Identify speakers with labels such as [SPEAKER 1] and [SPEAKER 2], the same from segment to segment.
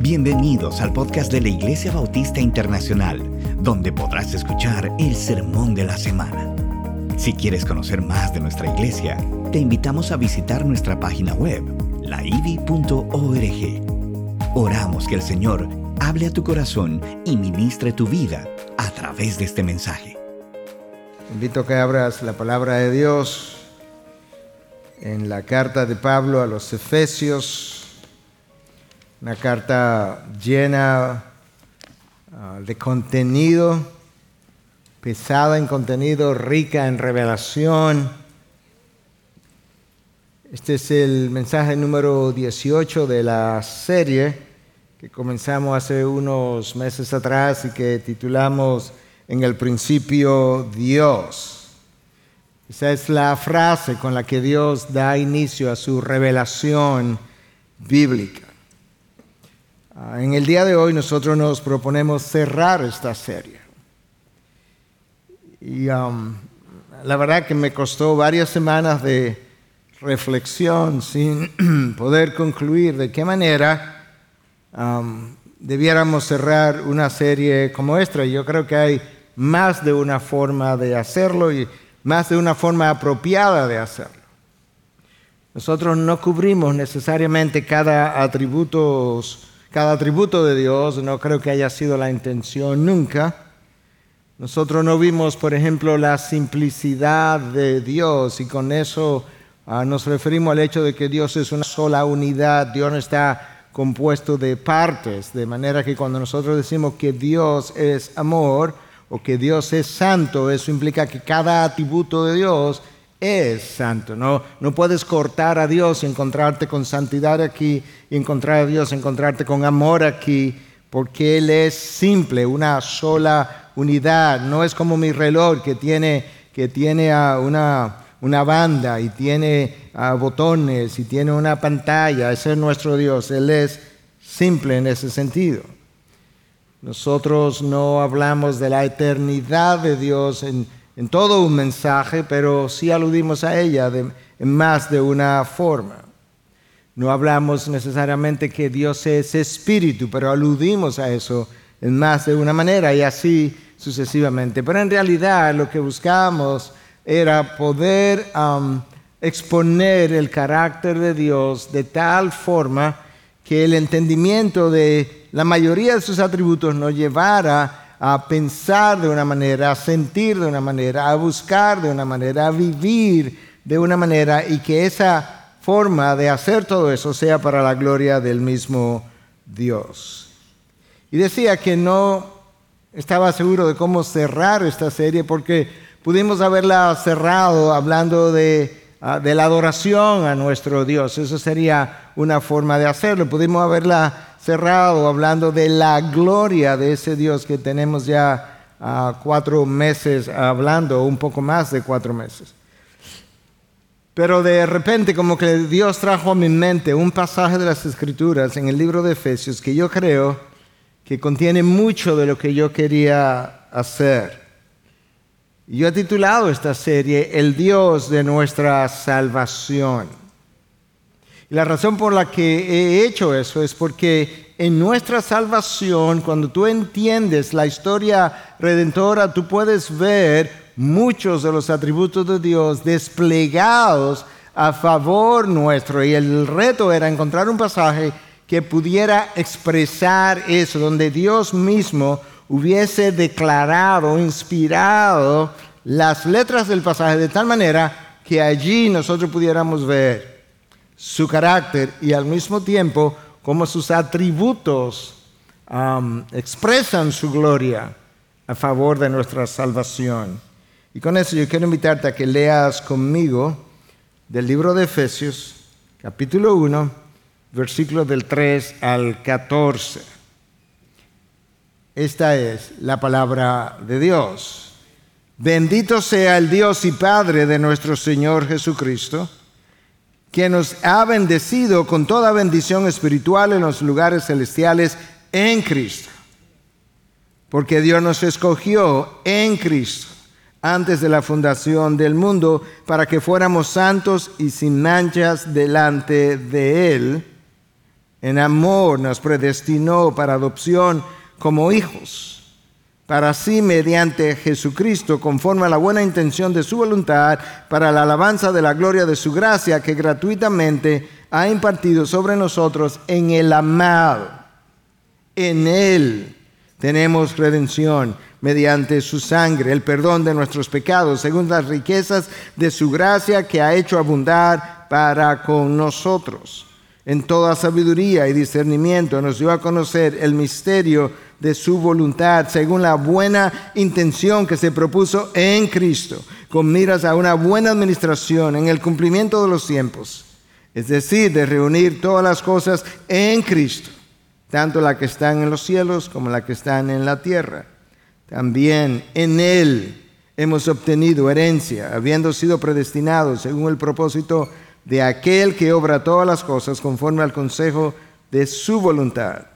[SPEAKER 1] Bienvenidos al podcast de la Iglesia Bautista Internacional, donde podrás escuchar el sermón de la semana. Si quieres conocer más de nuestra iglesia, te invitamos a visitar nuestra página web, laivi.org. Oramos que el Señor hable a tu corazón y ministre tu vida a través de este mensaje.
[SPEAKER 2] Invito a que abras la palabra de Dios en la carta de Pablo a los Efesios una carta llena ah, de contenido, pesada en contenido, rica en revelación. Este es el mensaje número 18 de la serie que comenzamos hace unos meses atrás y que titulamos En el principio Dios. Esa es la frase con la que Dios da inicio a su revelación bíblica. Ah, en el día de hoy nosotros nos proponemos cerrar esta serie. Y um, la verdad que me costó varias semanas de reflexión sin poder concluir de qué manera um, debiéramos cerrar una serie como esta. Yo creo que hay más de una forma de hacerlo y más de una forma apropiada de hacerlo. Nosotros no cubrimos necesariamente cada atributo cada atributo de Dios, no creo que haya sido la intención nunca. Nosotros no vimos, por ejemplo, la simplicidad de Dios y con eso ah, nos referimos al hecho de que Dios es una sola unidad, Dios no está compuesto de partes, de manera que cuando nosotros decimos que Dios es amor o que Dios es santo, eso implica que cada atributo de Dios es santo. No, no puedes cortar a Dios y encontrarte con santidad aquí, encontrar a Dios, encontrarte con amor aquí, porque Él es simple, una sola unidad. No es como mi reloj que tiene, que tiene una, una banda y tiene botones y tiene una pantalla. Ese es nuestro Dios. Él es simple en ese sentido. Nosotros no hablamos de la eternidad de Dios en en todo un mensaje, pero sí aludimos a ella en más de una forma. No hablamos necesariamente que Dios es espíritu, pero aludimos a eso en más de una manera y así sucesivamente. Pero en realidad lo que buscábamos era poder exponer el carácter de Dios de tal forma que el entendimiento de la mayoría de sus atributos nos llevara a pensar de una manera, a sentir de una manera, a buscar de una manera, a vivir de una manera y que esa forma de hacer todo eso sea para la gloria del mismo Dios. Y decía que no estaba seguro de cómo cerrar esta serie porque pudimos haberla cerrado hablando de, ah, la adoración a nuestro Dios. Eso sería una forma de hacerlo. Pudimos haberla cerrado hablando de la gloria de ese Dios que tenemos ya ah, cuatro meses hablando, un poco más de cuatro meses. Pero de repente como que Dios trajo a mi mente un pasaje de las Escrituras en el libro de Efesios que yo creo que contiene mucho de lo que yo quería hacer. Yo he titulado esta serie El Dios de nuestra salvación. La razón por la que he hecho eso es porque en nuestra salvación, cuando tú entiendes la historia redentora, tú puedes ver muchos de los atributos de Dios desplegados a favor nuestro. Y el reto era encontrar un pasaje que pudiera expresar eso, donde Dios mismo hubiese declarado, inspirado las letras del pasaje de tal manera que allí nosotros pudiéramos ver su carácter y al mismo tiempo como sus atributos expresan su gloria a favor de nuestra salvación. Y con eso yo quiero invitarte a que leas conmigo del libro de Efesios, capítulo 1, versículos del 3 al 14. Esta es la palabra de Dios. Bendito sea el Dios y Padre de nuestro Señor Jesucristo que nos ha bendecido con toda bendición espiritual en los lugares celestiales en Cristo. Porque Dios nos escogió en Cristo antes de la fundación del mundo para que fuéramos santos y sin manchas delante de Él en amor nos predestinó para adopción como hijos, para así mediante Jesucristo, conforme a la buena intención de su voluntad, para la alabanza de la gloria de su gracia que gratuitamente ha impartido sobre nosotros en el amado. En Él tenemos redención mediante su sangre, el perdón de nuestros pecados, según las riquezas de su gracia que ha hecho abundar para con nosotros en toda sabiduría y discernimiento, nos dio a conocer el misterio de su voluntad, según la buena intención que se propuso en Cristo, con miras a una buena administración en el cumplimiento de los tiempos, es decir, de reunir todas las cosas en Cristo, tanto las que están en los cielos como las que están en la tierra. También en Él hemos obtenido herencia, habiendo sido predestinados según el propósito de aquel que obra todas las cosas conforme al consejo de su voluntad,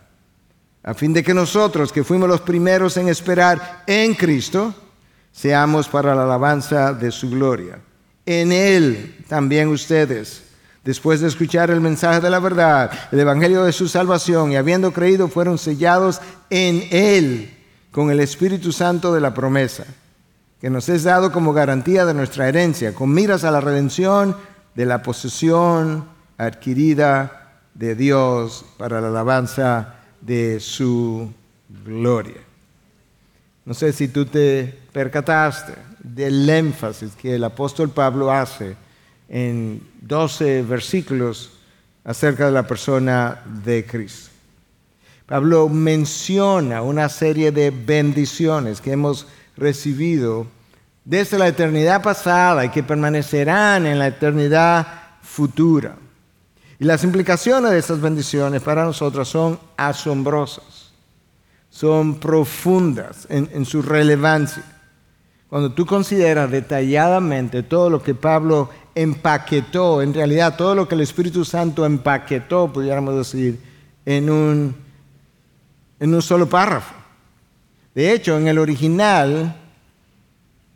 [SPEAKER 2] a fin de que nosotros, que fuimos los primeros en esperar en Cristo, seamos para la alabanza de su gloria. En Él también ustedes, después de escuchar el mensaje de la verdad, el Evangelio de su salvación, y habiendo creído, fueron sellados en Él con el Espíritu Santo de la promesa, que nos es dado como garantía de nuestra herencia, con miras a la redención de la posesión adquirida de Dios para la alabanza de su gloria. No sé si tú te percataste del énfasis que el apóstol Pablo hace en 12 versículos acerca de la persona de Cristo. Pablo menciona una serie de bendiciones que hemos recibido desde la eternidad pasada y que permanecerán en la eternidad futura. Y las implicaciones de estas bendiciones para nosotros son asombrosas, son profundas en, su relevancia. Cuando tú consideras detalladamente todo lo que Pablo empaquetó, en realidad todo lo que el Espíritu Santo empaquetó, pudiéramos decir, en un, en un solo párrafo. De hecho, en el original,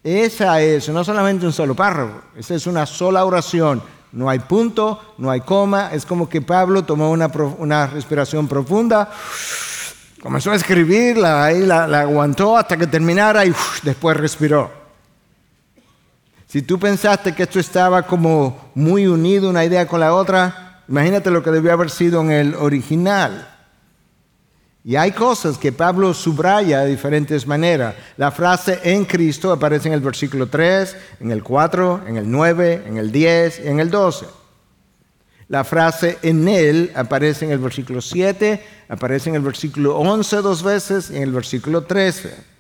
[SPEAKER 2] esa es no solamente un solo párrafo, esa es una sola oración. No hay punto, no hay coma. Es como que Pablo tomó una, respiración profunda, comenzó a escribirla, ahí la, aguantó hasta que terminara y después respiró. Si tú pensaste que esto estaba como muy unido una idea con la otra, imagínate lo que debió haber sido en el original. Y hay cosas que Pablo subraya de diferentes maneras. La frase en Cristo aparece en el versículo 3, en el 4, en el 9, en el 10 y en el 12. La frase en Él aparece en el versículo 7, aparece en el versículo 11 dos veces y en el versículo 13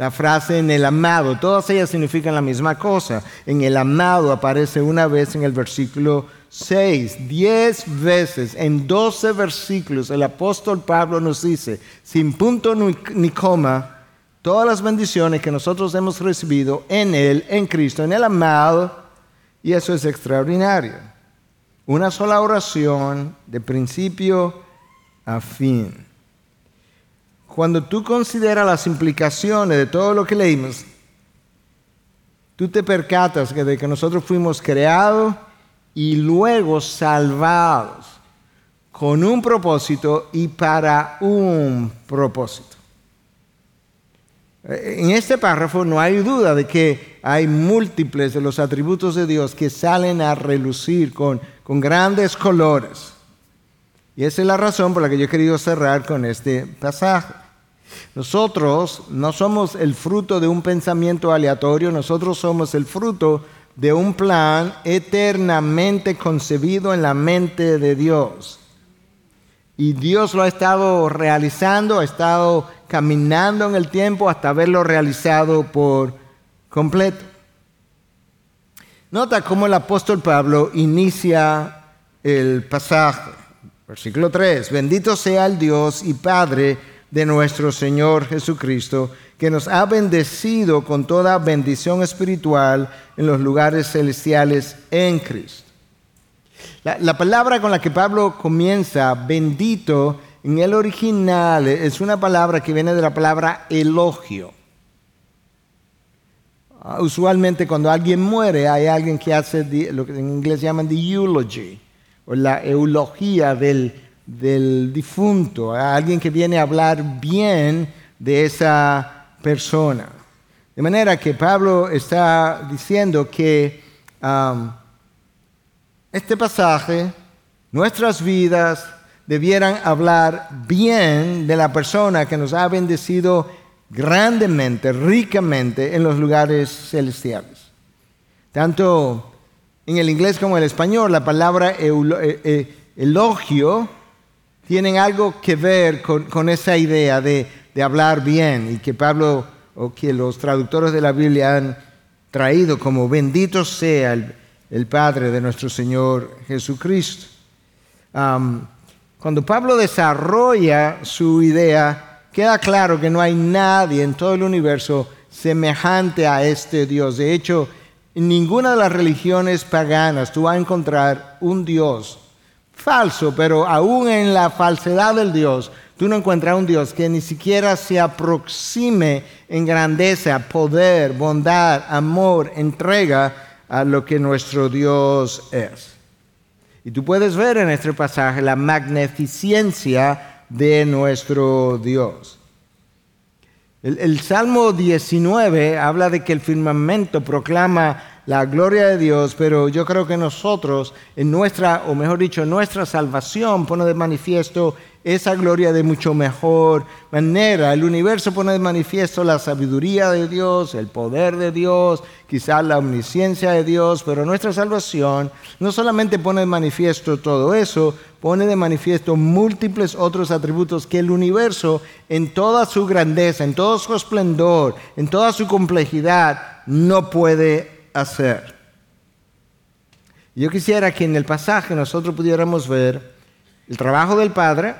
[SPEAKER 2] la frase en el amado, todas ellas significan la misma cosa. En el amado aparece una vez en el versículo 6, 10 veces, en 12 versículos, el apóstol Pablo nos dice, sin punto ni coma, todas las bendiciones que nosotros hemos recibido en Él, en Cristo, en el amado, y eso es extraordinario. Una sola oración de principio a fin. Cuando tú consideras las implicaciones de todo lo que leímos, tú te percatas que de que nosotros fuimos creados y luego salvados con un propósito y para un propósito. En este párrafo no hay duda de que hay múltiples de los atributos de Dios que salen a relucir con, con grandes colores. Y esa es la razón por la que yo he querido cerrar con este pasaje. Nosotros no somos el fruto de un pensamiento aleatorio, nosotros somos el fruto de un plan eternamente concebido en la mente de Dios. Y Dios lo ha estado realizando, ha estado caminando en el tiempo hasta haberlo realizado por completo. Nota cómo el apóstol Pablo inicia el pasaje. Versículo 3. Bendito sea el Dios y Padre de nuestro Señor Jesucristo, que nos ha bendecido con toda bendición espiritual en los lugares celestiales en Cristo. La, palabra con la que Pablo comienza, bendito, en el original es una palabra que viene de la palabra elogio. Ah, usualmente cuando alguien muere hay alguien que hace lo que en inglés llaman the eulogy, o la eulogía del del difunto, a alguien que viene a hablar bien de esa persona. De manera que Pablo está diciendo que um, este pasaje, nuestras vidas debieran hablar bien de la persona que nos ha bendecido grandemente, ricamente en los lugares celestiales. Tanto en el inglés como en el español, la palabra eh, eh, elogio tienen algo que ver con, esa idea de, hablar bien y que Pablo o que los traductores de la Biblia han traído como bendito sea el, Padre de nuestro Señor Jesucristo. cuando Pablo desarrolla su idea, queda claro que no hay nadie en todo el universo semejante a este Dios. De hecho, en ninguna de las religiones paganas tú vas a encontrar un Dios falso, pero aún en la falsedad del Dios, tú no encuentras un Dios que ni siquiera se aproxime en grandeza, poder, bondad, amor, entrega a lo que nuestro Dios es. Y tú puedes ver en este pasaje la magnificencia de nuestro Dios. El, el, Salmo 19 habla de que el firmamento proclama la gloria de Dios, pero yo creo que nosotros, en nuestra, o mejor dicho, nuestra salvación, pone de manifiesto esa gloria de mucho mejor manera. El universo pone de manifiesto la sabiduría de Dios, el poder de Dios, quizás la omnisciencia de Dios, pero nuestra salvación no solamente pone de manifiesto todo eso, pone de manifiesto múltiples otros atributos que el universo en toda su grandeza, en todo su esplendor, en toda su complejidad, no puede hacer. Yo quisiera que en el pasaje nosotros pudiéramos ver el trabajo del Padre,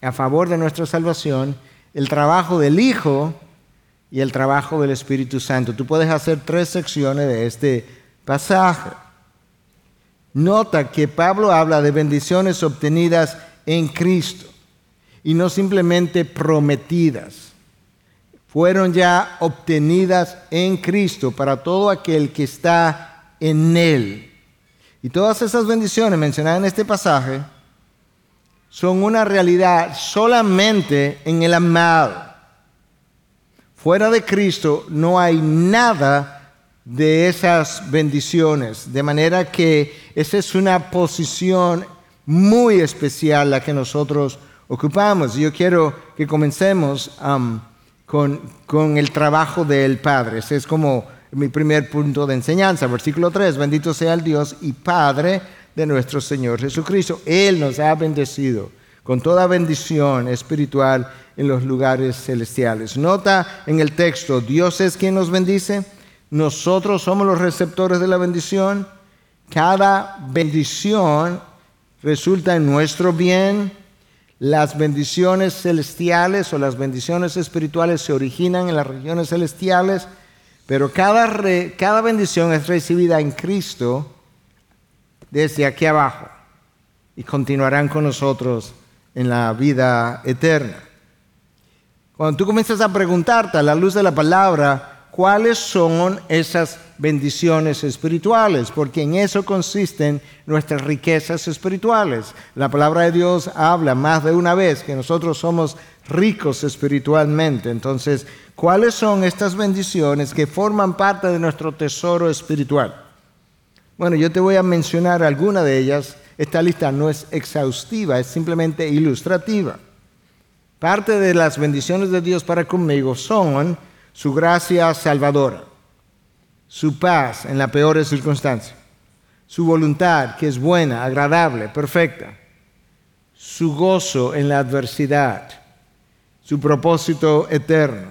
[SPEAKER 2] a favor de nuestra salvación, el trabajo del Hijo y el trabajo del Espíritu Santo. Tú puedes hacer tres secciones de este pasaje. Nota que Pablo habla de bendiciones obtenidas en Cristo y no simplemente prometidas. Fueron ya obtenidas en Cristo para todo aquel que está en Él. Y todas esas bendiciones mencionadas en este pasaje son una realidad solamente en el amado. Fuera de Cristo no hay nada de esas bendiciones, de manera que esa es una posición muy especial la que nosotros ocupamos. Yo quiero que comencemos um, con, el trabajo del Padre. Ese es como mi primer punto de enseñanza. Versículo 3, bendito sea el Dios y Padre de nuestro Señor Jesucristo. Él nos ha bendecido con toda bendición espiritual en los lugares celestiales. Nota en el texto, Dios es quien nos bendice, nosotros somos los receptores de la bendición, cada bendición resulta en nuestro bien, las bendiciones celestiales o las bendiciones espirituales se originan en las regiones celestiales, pero cada, cada bendición es recibida en Cristo desde aquí abajo y continuarán con nosotros en la vida eterna. Cuando tú comienzas a preguntarte a la luz de la palabra, ¿cuáles son esas bendiciones espirituales? Porque en eso consisten nuestras riquezas espirituales. La palabra de Dios habla más de una vez que nosotros somos ricos espiritualmente. Entonces, ¿cuáles son estas bendiciones que forman parte de nuestro tesoro espiritual? Bueno, yo te voy a mencionar algunas de ellas. Esta lista no es exhaustiva, es simplemente ilustrativa. Parte de las bendiciones de Dios para conmigo son su gracia salvadora, su paz en la peor circunstancia, su voluntad que es buena, agradable, perfecta, su gozo en la adversidad, su propósito eterno,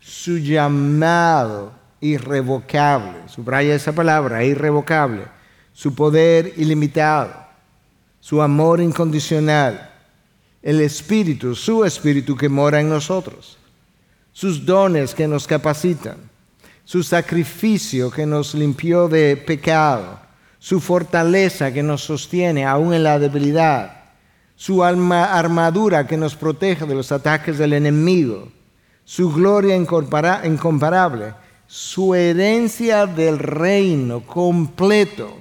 [SPEAKER 2] su llamado irrevocable, subraya esa palabra, irrevocable, su poder ilimitado, su amor incondicional, el Espíritu, su Espíritu que mora en nosotros, sus dones que nos capacitan, su sacrificio que nos limpió de pecado, su fortaleza que nos sostiene aún en la debilidad, su armadura que nos protege de los ataques del enemigo, su gloria incomparable, su herencia del reino completo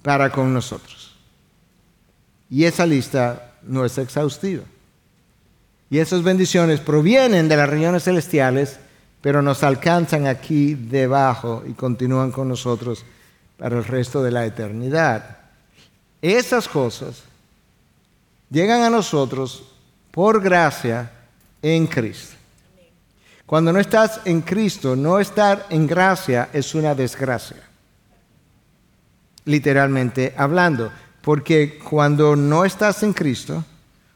[SPEAKER 2] para con nosotros. Y esa lista no es exhaustiva. Y esas bendiciones provienen de las regiones celestiales, pero nos alcanzan aquí debajo y continúan con nosotros para el resto de la eternidad. Esas cosas llegan a nosotros por gracia en Cristo. Cuando no estás en Cristo, no estar en gracia es una desgracia. Literalmente hablando. Porque cuando no estás en Cristo,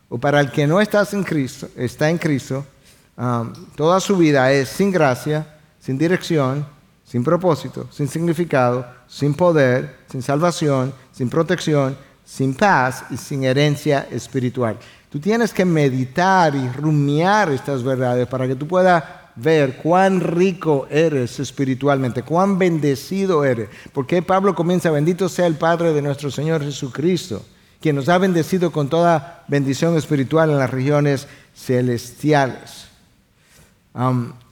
[SPEAKER 2] o para el que no estás en Cristo, está en Cristo, um, toda su vida es sin gracia, sin dirección, sin propósito, sin significado, sin poder, sin salvación, sin protección, sin paz y sin herencia espiritual. Tú tienes que meditar y rumiar estas verdades para que tú puedas ver cuán rico eres espiritualmente, cuán bendecido eres. Porque Pablo comienza, bendito sea el Padre de nuestro Señor Jesucristo, quien nos ha bendecido con toda bendición espiritual en las regiones celestiales.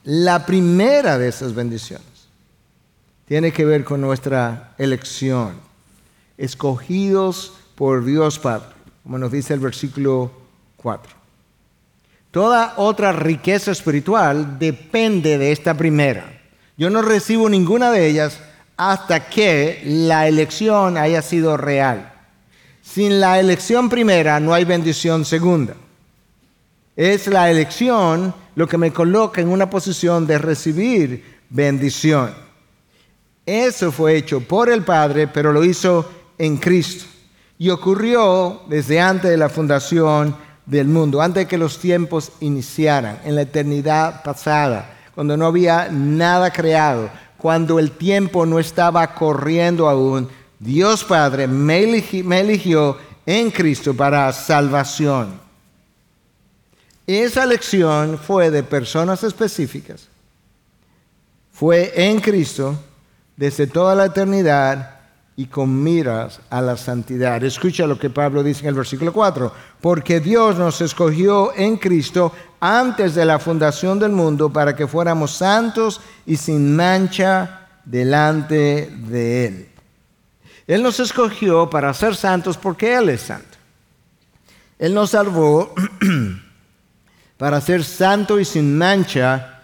[SPEAKER 2] la primera de esas bendiciones tiene que ver con nuestra elección, escogidos por Dios Padre, como nos dice el versículo 4. Toda otra riqueza espiritual depende de esta primera. Yo no recibo ninguna de ellas hasta que la elección haya sido real. Sin la elección primera no hay bendición segunda. Es la elección lo que me coloca en una posición de recibir bendición. Eso fue hecho por el Padre, pero lo hizo en Cristo. Y ocurrió desde antes de la fundación del mundo, antes de que los tiempos iniciaran, en la eternidad pasada, cuando no había nada creado, cuando el tiempo no estaba corriendo aún, Dios Padre me, eligió en Cristo para salvación. Esa elección fue de personas específicas. Fue en Cristo desde toda la eternidad y con miras a la santidad. Escucha lo que Pablo dice en el versículo 4, porque Dios nos escogió en Cristo antes de la fundación del mundo para que fuéramos santos y sin mancha delante de Él. Él nos escogió para ser santos porque Él es santo. Él nos salvó para ser santo y sin mancha,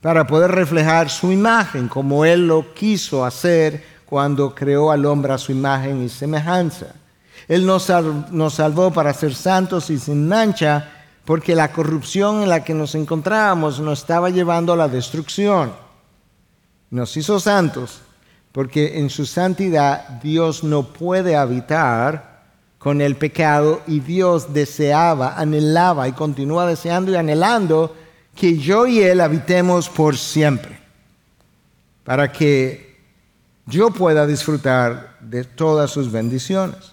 [SPEAKER 2] para poder reflejar su imagen como Él lo quiso hacer cuando creó al hombre a su imagen y semejanza. Él nos, salvó para ser santos y sin mancha, porque la corrupción en la que nos encontrábamos nos estaba llevando a la destrucción. Nos hizo santos, porque en su santidad Dios no puede habitar con el pecado y Dios deseaba, anhelaba y continúa deseando y anhelando que yo y Él habitemos por siempre, para que yo pueda disfrutar de todas sus bendiciones.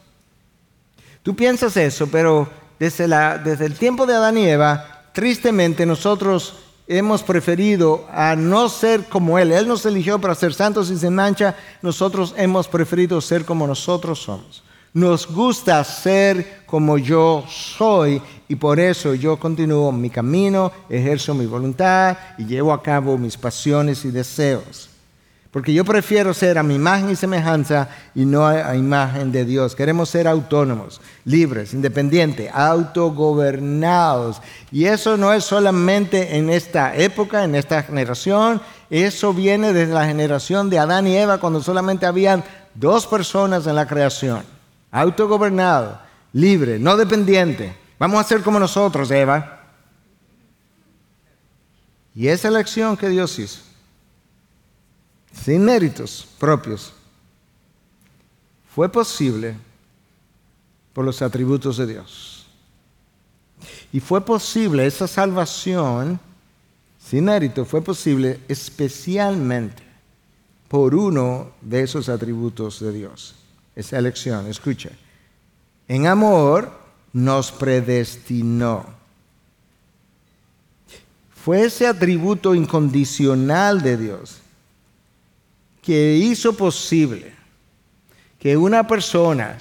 [SPEAKER 2] Tú piensas eso, pero desde, desde el tiempo de Adán y Eva, tristemente nosotros hemos preferido a no ser como Él. Él nos eligió para ser santos y sin mancha, nosotros hemos preferido ser como nosotros somos. Nos gusta ser como yo soy y por eso yo continúo mi camino, ejerzo mi voluntad y llevo a cabo mis pasiones y deseos. Porque yo prefiero ser a mi imagen y semejanza y no a, imagen de Dios. Queremos ser autónomos, libres, independientes, autogobernados. Y eso no es solamente en esta época, en esta generación. Eso viene desde la generación de Adán y Eva, cuando solamente habían dos personas en la creación. Autogobernado, libre, no dependiente. Vamos a ser como nosotros, Eva. Y esa elección que Dios hizo sin méritos propios, fue posible por los atributos de Dios. Y fue posible esa salvación sin mérito, fue posible especialmente por uno de esos atributos de Dios. Esa elección, escucha. En amor nos predestinó. Fue ese atributo incondicional de Dios que hizo posible que una persona,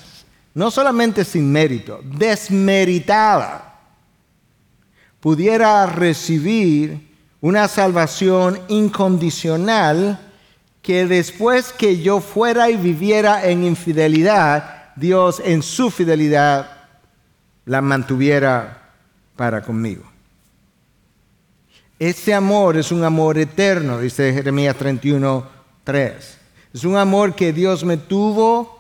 [SPEAKER 2] no solamente sin mérito, desmeritada, pudiera recibir una salvación incondicional que después que yo fuera y viviera en infidelidad, Dios en su fidelidad la mantuviera para conmigo. Ese amor es un amor eterno, dice Jeremías 31, 3. Es un amor que Dios me tuvo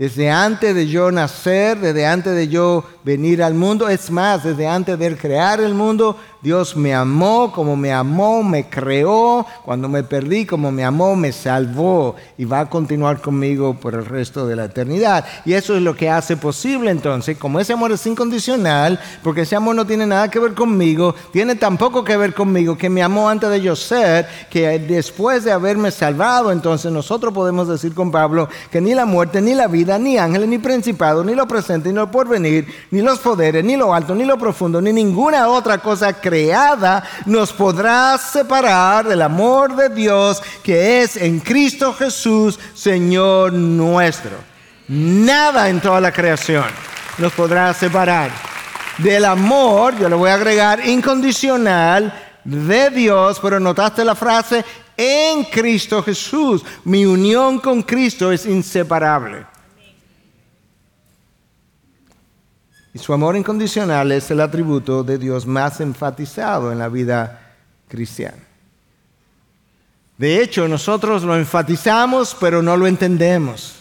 [SPEAKER 2] desde antes de yo nacer, desde antes de yo venir al mundo. Es más, desde antes de crear el mundo, Dios me amó como me amó, me creó. Cuando me perdí, como me amó, me salvó. Y va a continuar conmigo por el resto de la eternidad. Y eso es lo que hace posible entonces, como ese amor es incondicional, porque ese amor no tiene nada que ver conmigo, tiene tampoco que ver conmigo, que me amó antes de yo ser, que después de haberme salvado, entonces nosotros podemos decir con Pablo que ni la muerte, ni la vida, ni ángeles, ni principados, ni lo presente, ni lo porvenir, ni los poderes, ni lo alto, ni lo profundo, ni ninguna otra cosa creada nos podrá separar del amor de Dios que es en Cristo Jesús, Señor nuestro. Nada en toda la creación nos podrá separar del amor, yo le voy a agregar, incondicional de Dios, pero notaste la frase, en Cristo Jesús. Mi unión con Cristo es inseparable. Y su amor incondicional es el atributo de Dios más enfatizado en la vida cristiana. De hecho, nosotros lo enfatizamos, pero no lo entendemos.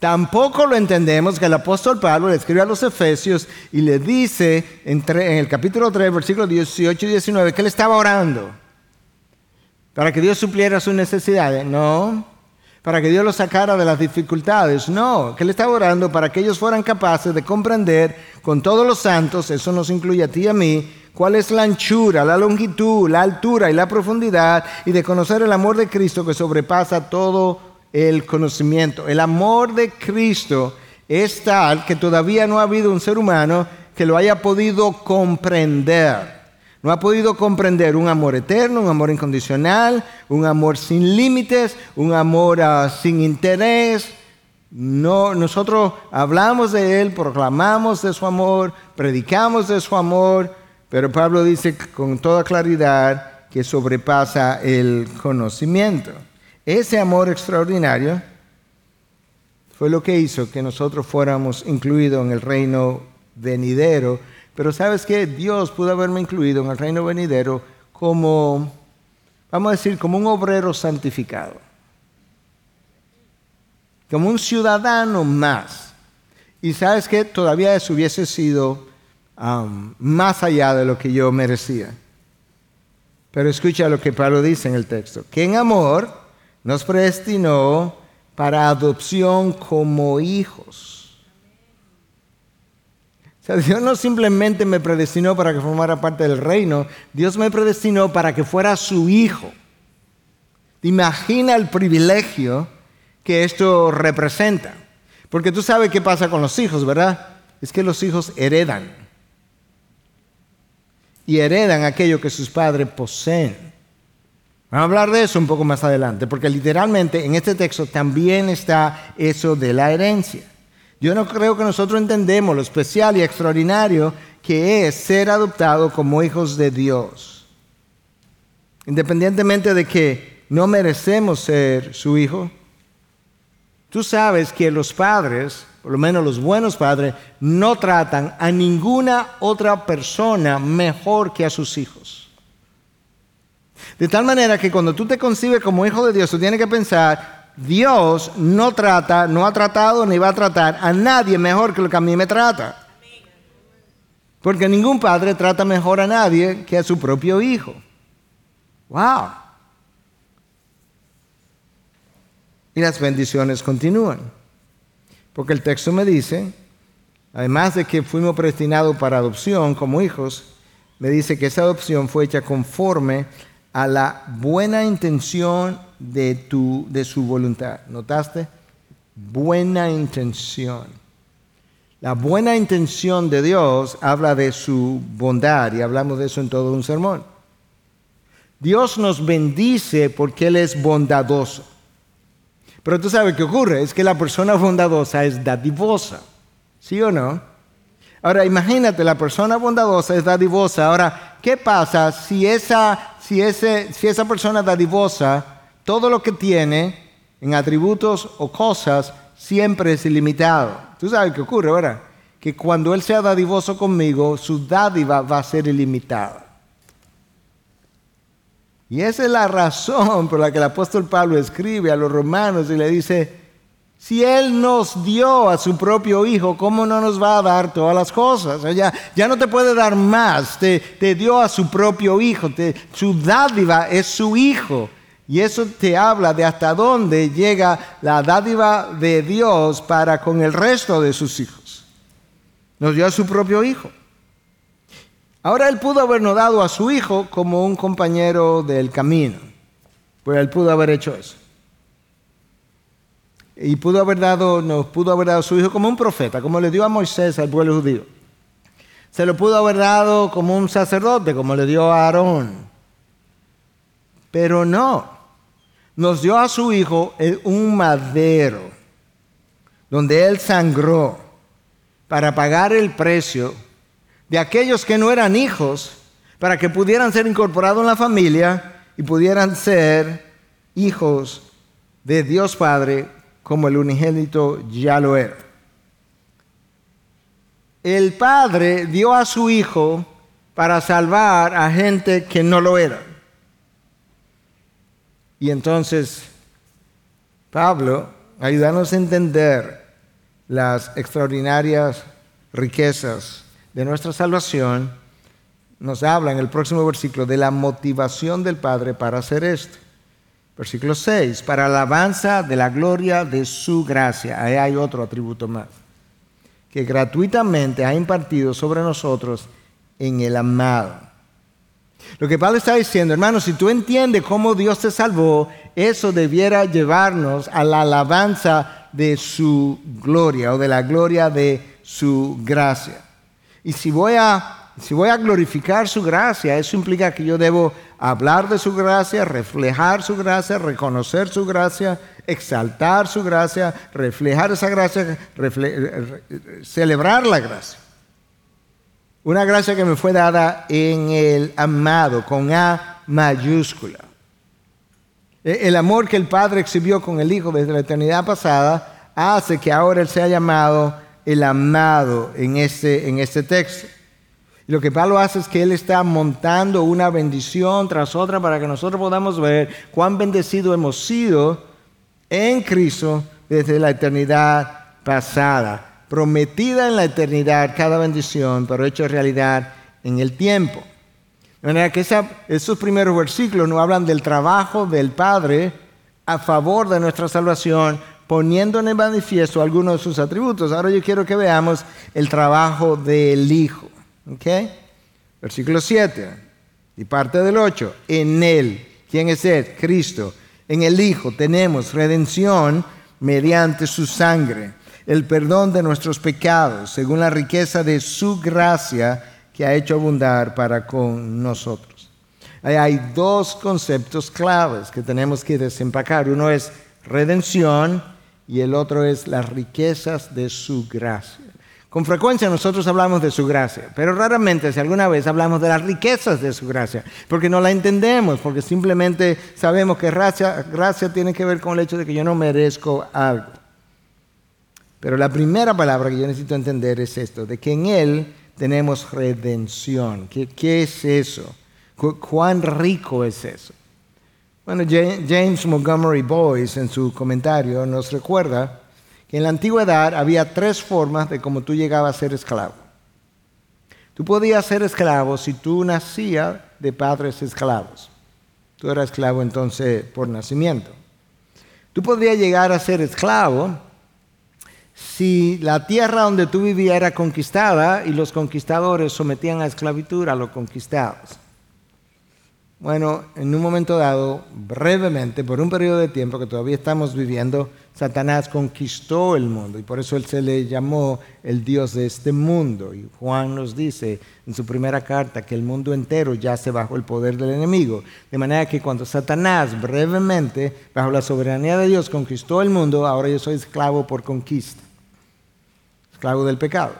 [SPEAKER 2] Tampoco lo entendemos que el apóstol Pablo le escribe a los Efesios y le dice en, el capítulo 3, versículos 18 y 19, que él estaba orando para que Dios supliera sus necesidades. No, para que Dios los sacara de las dificultades. No, que Él estaba orando para que ellos fueran capaces de comprender con todos los santos, eso nos incluye a ti y a mí, cuál es la anchura, la longitud, la altura y la profundidad, y de conocer el amor de Cristo que sobrepasa todo el conocimiento. El amor de Cristo es tal que todavía no ha habido un ser humano que lo haya podido comprender. No ha podido comprender un amor eterno, un amor incondicional, un amor sin límites, un amor ah, sin interés. No, nosotros hablamos de él, proclamamos de su amor, predicamos de su amor, pero Pablo dice con toda claridad que sobrepasa el conocimiento. Ese amor extraordinario fue lo que hizo que nosotros fuéramos incluidos en el reino venidero pero sabes que Dios pudo haberme incluido en el reino venidero como, vamos a decir, como un obrero santificado. Como un ciudadano más. Y sabes que todavía eso hubiese sido um, más allá de lo que yo merecía. Pero escucha lo que Pablo dice en el texto. Que en amor nos predestinó para adopción como hijos Dios no simplemente me predestinó para que formara parte del reino, Dios me predestinó para que fuera su hijo. Imagina el privilegio que esto representa. Porque tú sabes qué pasa con los hijos, ¿verdad? Es que los hijos heredan. Y heredan aquello que sus padres poseen. Vamos a hablar de eso un poco más adelante, porque literalmente en este texto también está eso de la herencia. Yo no creo que nosotros entendemos lo especial y extraordinario que es ser adoptado como hijos de Dios. Independientemente de que no merecemos ser su hijo, tú sabes que los padres, por lo menos los buenos padres, no tratan a ninguna otra persona mejor que a sus hijos. De tal manera que cuando tú te concibes como hijo de Dios, tú tienes que pensar, Dios no trata, no ha tratado ni va a tratar a nadie mejor que lo que a mí me trata. Porque ningún padre trata mejor a nadie que a su propio hijo. ¡Wow! Y las bendiciones continúan. Porque el texto me dice, además de que fuimos predestinados para adopción como hijos, me dice que esa adopción fue hecha conforme a la buena intención de, tu, de su voluntad. ¿Notaste? Buena intención. La buena intención de Dios habla de su bondad y hablamos de eso en todo un sermón. Dios nos bendice porque Él es bondadoso. Pero tú sabes qué ocurre, es que la persona bondadosa es dadivosa. ¿Sí o no? Ahora imagínate, la persona bondadosa es dadivosa. Ahora, ¿qué pasa si esa, si ese, si esa persona dadivosa todo lo que tiene en atributos o cosas siempre es ilimitado. Tú sabes qué ocurre, ¿verdad? que cuando Él sea dadivoso conmigo, su dádiva va a ser ilimitada. Y esa es la razón por la que el apóstol Pablo escribe a los romanos y le dice, si Él nos dio a su propio Hijo, ¿cómo no nos va a dar todas las cosas? ya, ya no te puede dar más, te, te dio a su propio Hijo, su dádiva es su Hijo. Y eso te habla de hasta dónde llega la dádiva de Dios para con el resto de sus hijos. Nos dio a su propio Hijo. Ahora él pudo habernos dado a su hijo como un compañero del camino, pues él pudo haber hecho eso. Y pudo haber dado, nos pudo haber dado a su hijo como un profeta, como le dio a Moisés al pueblo judío. Se lo pudo haber dado como un sacerdote, como le dio a Aarón. Pero no, nos dio a su hijo un madero, donde él sangró para pagar el precio de aquellos que no eran hijos para que pudieran ser incorporados en la familia y pudieran ser hijos de Dios Padre como el unigénito ya lo era. El Padre dio a su Hijo para salvar a gente que no lo era. Y entonces, Pablo, ayúdanos a entender las extraordinarias riquezas de nuestra salvación, nos habla en el próximo versículo de la motivación del Padre para hacer esto. Versículo 6, para alabanza de la gloria de su gracia. Ahí hay otro atributo más, que gratuitamente ha impartido sobre nosotros en el amado. Lo que Pablo está diciendo, hermano, si tú entiendes cómo Dios te salvó, eso debiera llevarnos a la alabanza de su gloria o de la gloria de su gracia. Y si voy a si voy a glorificar su gracia, eso implica que yo debo hablar de su gracia, reflejar su gracia, reconocer su gracia, exaltar su gracia, reflejar esa gracia, celebrar la gracia. Una gracia que me fue dada en el amado, con A mayúscula. E, el amor que el Padre exhibió con el Hijo desde la eternidad pasada hace que ahora Él sea llamado el amado en este, en este texto. Y lo que Pablo hace es que él está montando una bendición tras otra para que nosotros podamos ver cuán bendecido hemos sido en Cristo desde la eternidad pasada. Prometida en la eternidad cada bendición, pero hecho realidad en el tiempo. De manera que esos primeros versículos nos hablan del trabajo del Padre a favor de nuestra salvación, poniendo en manifiesto algunos de sus atributos. Ahora yo quiero que veamos el trabajo del Hijo. ¿Okay? Versículo 7 y parte del 8. En Él, ¿quién es Él? Cristo. En el Hijo tenemos redención mediante su sangre, el perdón de nuestros pecados, según la riqueza de su gracia que ha hecho abundar para con nosotros. hay dos conceptos claves que tenemos que desempacar. Uno es redención y el otro es las riquezas de su gracia. Con frecuencia nosotros hablamos de su gracia, pero raramente si alguna vez hablamos de las riquezas de su gracia, porque no la entendemos, porque simplemente sabemos que gracia, gracia tiene que ver con el hecho de que yo no merezco algo. Pero la primera palabra que yo necesito entender es esto, de que en Él tenemos redención. ¿Qué, es eso? ¿Cuán rico es eso? Bueno, James Montgomery Boyce en su comentario nos recuerda que en la antigüedad había tres formas de cómo tú llegabas a ser esclavo. Tú podías ser esclavo si tú nacías de padres esclavos. Tú eras esclavo entonces por nacimiento. Tú podrías llegar a ser esclavo si la tierra donde tú vivías era conquistada y los conquistadores sometían a esclavitud a los conquistados. Bueno, en un momento dado, brevemente, por un periodo de tiempo que todavía estamos viviendo, Satanás conquistó el mundo y por eso él se le llamó el Dios de este mundo. Y Juan nos dice en su primera carta que el mundo entero yace bajo el poder del enemigo. De manera que cuando Satanás brevemente, bajo la soberanía de Dios, conquistó el mundo, ahora yo soy esclavo por conquista, esclavo del pecado.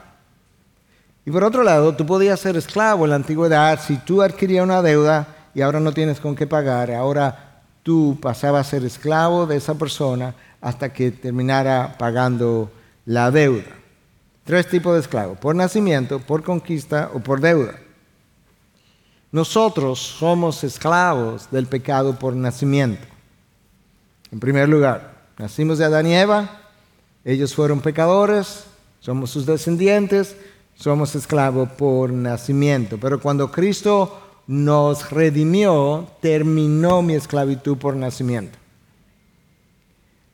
[SPEAKER 2] Y por otro lado, tú podías ser esclavo en la antigüedad si tú adquirías una deuda y ahora no tienes con qué pagar, ahora tú pasabas a ser esclavo de esa persona hasta que terminara pagando la deuda. Tres tipos de esclavos, por nacimiento, por conquista o por deuda. Nosotros somos esclavos del pecado por nacimiento. En primer lugar, nacimos de Adán y Eva, ellos fueron pecadores, somos sus descendientes, somos esclavos por nacimiento. Pero cuando Cristo nos redimió, terminó mi esclavitud por nacimiento.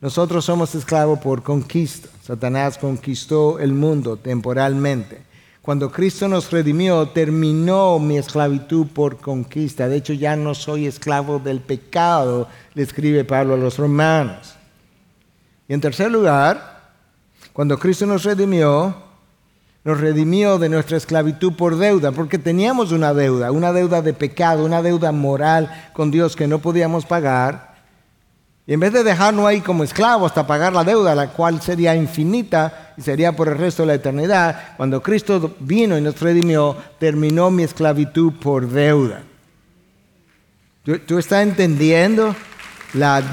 [SPEAKER 2] Nosotros somos esclavos por conquista. Satanás conquistó el mundo temporalmente. Cuando Cristo nos redimió, terminó mi esclavitud por conquista. De hecho, ya no soy esclavo del pecado, le escribe Pablo a los romanos. Y en tercer lugar, cuando Cristo nos redimió, nos redimió de nuestra esclavitud por deuda, porque teníamos una deuda, una deuda de pecado, una deuda moral con Dios que no podíamos pagar. Y en vez de dejarnos ahí como esclavos hasta pagar la deuda, la cual sería infinita y sería por el resto de la eternidad, cuando Cristo vino y nos redimió, terminó mi esclavitud por deuda. ¿Tú, estás entendiendo las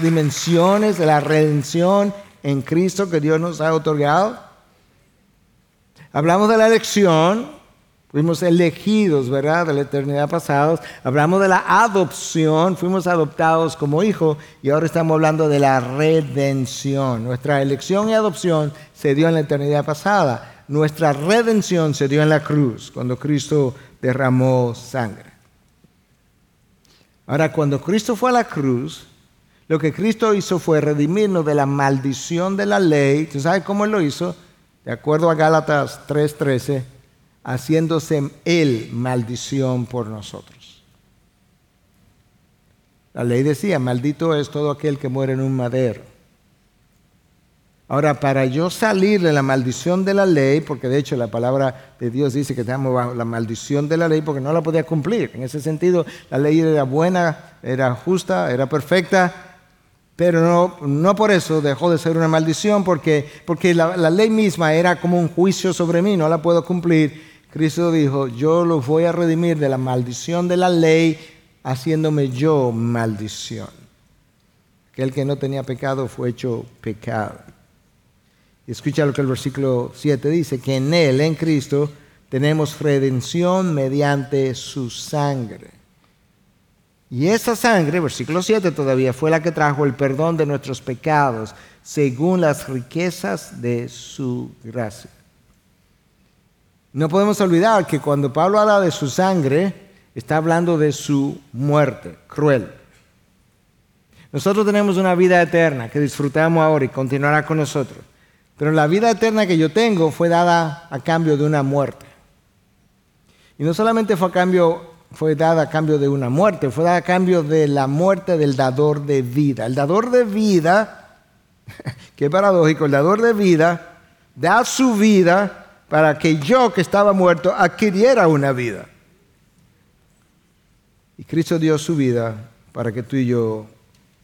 [SPEAKER 2] dimensiones de la redención en Cristo que Dios nos ha otorgado? Hablamos de la elección, Fuimos elegidos, ¿verdad? De la eternidad pasados. Hablamos de la adopción, fuimos adoptados como hijos y ahora estamos hablando de la redención. Nuestra elección y adopción se dio en la eternidad pasada. Nuestra redención se dio en la cruz, cuando Cristo derramó sangre. Ahora, cuando Cristo fue a la cruz, lo que Cristo hizo fue redimirnos de la maldición de la ley. ¿Tú sabes cómo Él lo hizo? De acuerdo a Gálatas 3:13 haciéndose él maldición por nosotros. La ley decía, maldito es todo aquel que muere en un madero. Ahora, para yo salir de la maldición de la ley, porque de hecho la palabra de Dios dice que estamos bajo la maldición de la ley porque no la podía cumplir. En ese sentido, la ley era buena, era justa, era perfecta, pero no, no por eso dejó de ser una maldición, porque, porque la, ley misma era como un juicio sobre mí, no la puedo cumplir. Cristo dijo, yo los voy a redimir de la maldición de la ley, haciéndome yo maldición. Que el que no tenía pecado fue hecho pecado. Y escucha lo que el versículo 7 dice, que en Él, en Cristo, tenemos redención mediante su sangre. Y esa sangre, versículo 7 todavía, fue la que trajo el perdón de nuestros pecados, según las riquezas de su gracia. No podemos olvidar que cuando Pablo habla de su sangre, está hablando de su muerte cruel. Nosotros tenemos una vida eterna que disfrutamos ahora y continuará con nosotros. Pero la vida eterna que yo tengo fue dada a cambio de una muerte. Y no solamente fue, a cambio, fue dada a cambio de una muerte, fue dada a cambio de la muerte del dador de vida. El dador de vida, qué paradójico, el dador de vida da su vida para que yo que estaba muerto adquiriera una vida. Y Cristo dio su vida para que tú y yo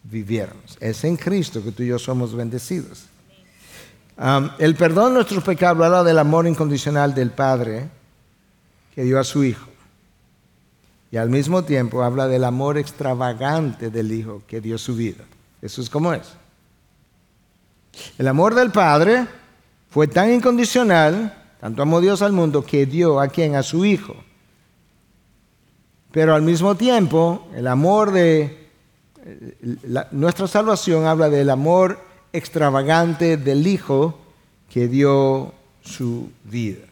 [SPEAKER 2] viviéramos. Es en Cristo que tú y yo somos bendecidos. el perdón de nuestros pecados habla del amor incondicional del Padre que dio a su Hijo. Y al mismo tiempo habla del amor extravagante del Hijo que dio su vida. Eso es como es. El amor del Padre fue tan incondicional tanto amó Dios al mundo que dio a quien, a su Hijo. Pero al mismo tiempo, el amor de eh, nuestra salvación habla del amor extravagante del Hijo que dio su vida.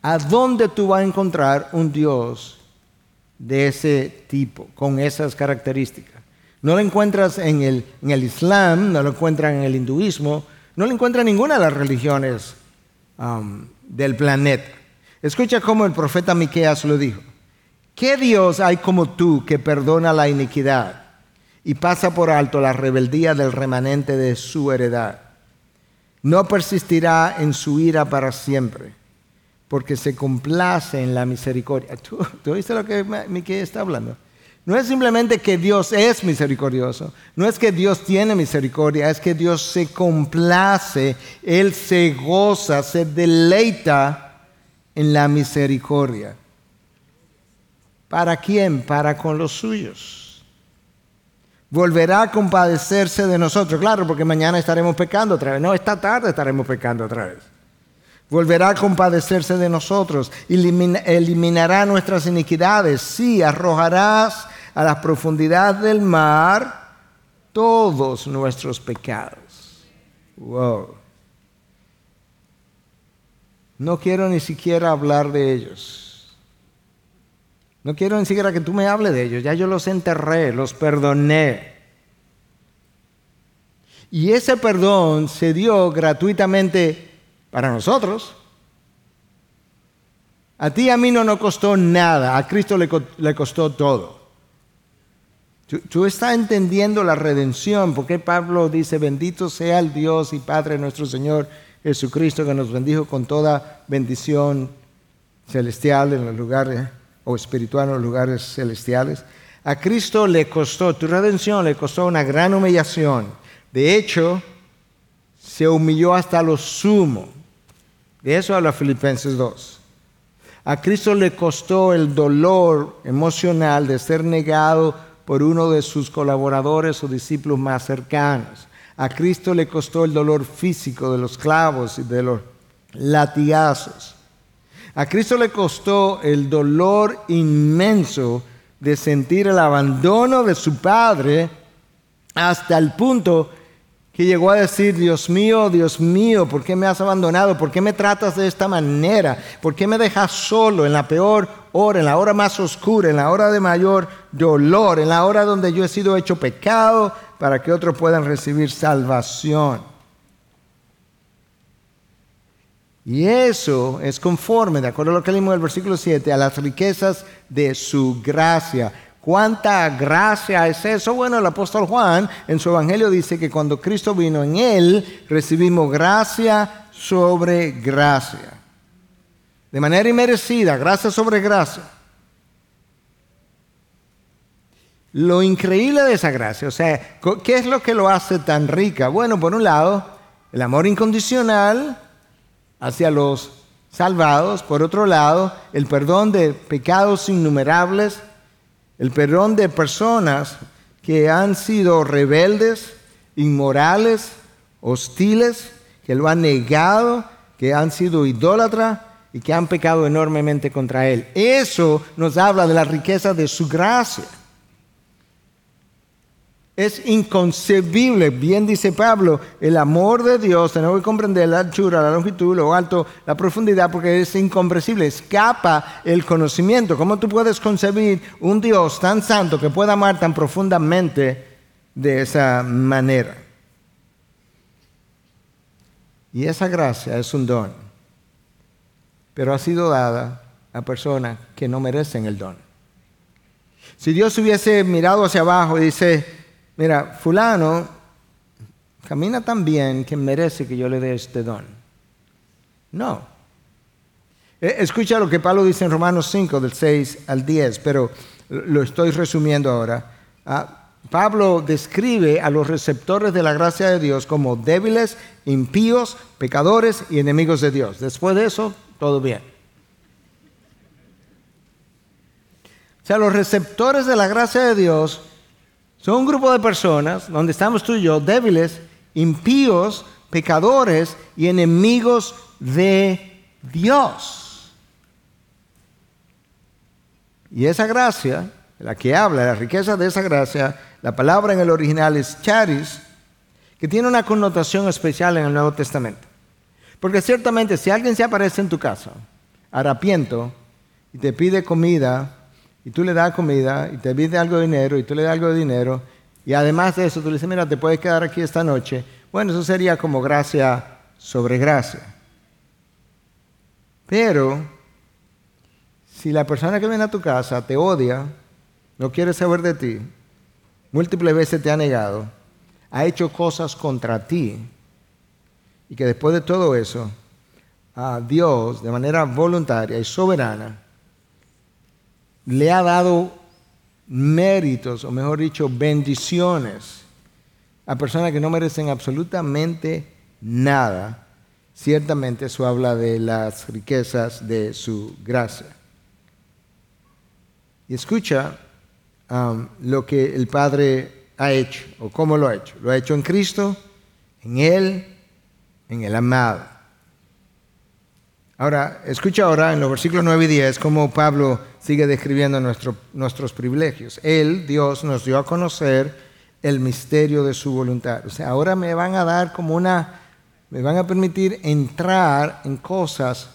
[SPEAKER 2] ¿A dónde tú vas a encontrar un Dios de ese tipo, con esas características? No lo encuentras en el, Islam, no lo encuentras en el hinduismo, no lo encuentras en ninguna de las religiones del planeta. Escucha cómo el profeta Miqueas lo dijo. ¿Qué Dios hay como tú que perdona la iniquidad y pasa por alto la rebeldía del remanente de su heredad? No persistirá en su ira para siempre, porque se complace en la misericordia. ¿Tú, tú lo que Miqueas está hablando? No es simplemente que Dios es misericordioso, no es que Dios tiene misericordia, es que Dios se complace, Él se goza, se deleita en la misericordia. ¿Para quién? Para con los suyos. volverá a compadecerse de nosotros. Claro, porque mañana estaremos pecando otra vez. No, esta tarde estaremos pecando otra vez. Volverá a compadecerse de nosotros, eliminará nuestras iniquidades, sí, arrojarás a las profundidades del mar todos nuestros pecados. Wow. No quiero ni siquiera hablar de ellos. No quiero ni siquiera que tú me hables de ellos. Ya yo los enterré, los perdoné. Y ese perdón se dio gratuitamente para nosotros. A ti y a mí no nos costó nada, a Cristo le, costó todo. Tú, estás entendiendo la redención, porque Pablo dice, bendito sea el Dios y Padre nuestro Señor Jesucristo, que nos bendijo con toda bendición celestial en los lugares, o espiritual en los lugares celestiales. A Cristo le costó, tu redención le costó una gran humillación. De hecho, se humilló hasta lo sumo. De eso habla Filipenses 2. A Cristo le costó el dolor emocional de ser negado por uno de sus colaboradores o discípulos más cercanos. A Cristo le costó el dolor físico de los clavos y de los latigazos. A Cristo le costó el dolor inmenso de sentir el abandono de su Padre hasta el punto que llegó a decir, Dios mío, Dios mío, ¿por qué me has abandonado? ¿Por qué me tratas de esta manera? ¿Por qué me dejas solo en la peor hora, en la hora más oscura, en la hora de mayor dolor, en la hora donde yo he sido hecho pecado para que otros puedan recibir salvación? Y eso es conforme, de acuerdo a lo que leímos en el versículo 7, a las riquezas de su gracia ¿Cuánta gracia es eso? Bueno, el apóstol Juan en su evangelio dice que cuando Cristo vino en él, recibimos gracia sobre gracia. De manera inmerecida, gracia sobre gracia. Lo increíble de esa gracia, o sea, ¿qué es lo que lo hace tan rica? Bueno, por un lado, el amor incondicional hacia los salvados, por otro lado, el perdón de pecados innumerables el perdón de personas que han sido rebeldes, inmorales, hostiles, que lo han negado, que han sido idólatras y que han pecado enormemente contra Él. Eso nos habla de la riqueza de su gracia. Es inconcebible, bien dice Pablo, el amor de Dios, tenemos que comprender la anchura, la longitud, lo alto, la profundidad, porque es incomprensible, escapa el conocimiento. ¿Cómo tú puedes concebir un Dios tan santo que pueda amar tan profundamente de esa manera? Y esa gracia es un don, pero ha sido dada a personas que no merecen el don. Si Dios hubiese mirado hacia abajo y dice, mira, fulano camina tan bien que merece que yo le dé este don. No. E, escucha lo que Pablo dice en Romanos 5, del 6 al 10, pero lo estoy resumiendo ahora. Ah, Pablo describe a los receptores de la gracia de Dios como débiles, impíos, pecadores y enemigos de Dios. Después de eso, todo bien. O sea, los receptores de la gracia de Dios son un grupo de personas donde estamos tú y yo, débiles, impíos, pecadores y enemigos de Dios. Y esa gracia, la que habla, la riqueza de esa gracia, la palabra en el original es charis, que tiene una connotación especial en el Nuevo Testamento. Porque ciertamente si alguien se aparece en tu casa, harapiento, y te pide comida y tú le das comida y te pide algo de dinero y tú le das algo de dinero y además de eso tú le dices, mira, te puedes quedar aquí esta noche. Bueno, eso sería como gracia sobre gracia. Pero si la persona que viene a tu casa te odia, no quiere saber de ti, múltiples veces te ha negado, ha hecho cosas contra ti, y que después de todo eso, a Dios, de manera voluntaria y soberana, le ha dado méritos, o mejor dicho, bendiciones a personas que no merecen absolutamente nada, ciertamente eso habla de las riquezas de su gracia. Y escucha um, lo que el Padre ha hecho o cómo lo ha hecho. Lo ha hecho en Cristo, en Él, en el amado. Ahora, escucha ahora en los versículos 9 y 10 cómo Pablo sigue describiendo nuestros privilegios. Él, Dios, nos dio a conocer el misterio de su voluntad. O sea, ahora me van a dar como una, me van a permitir entrar en cosas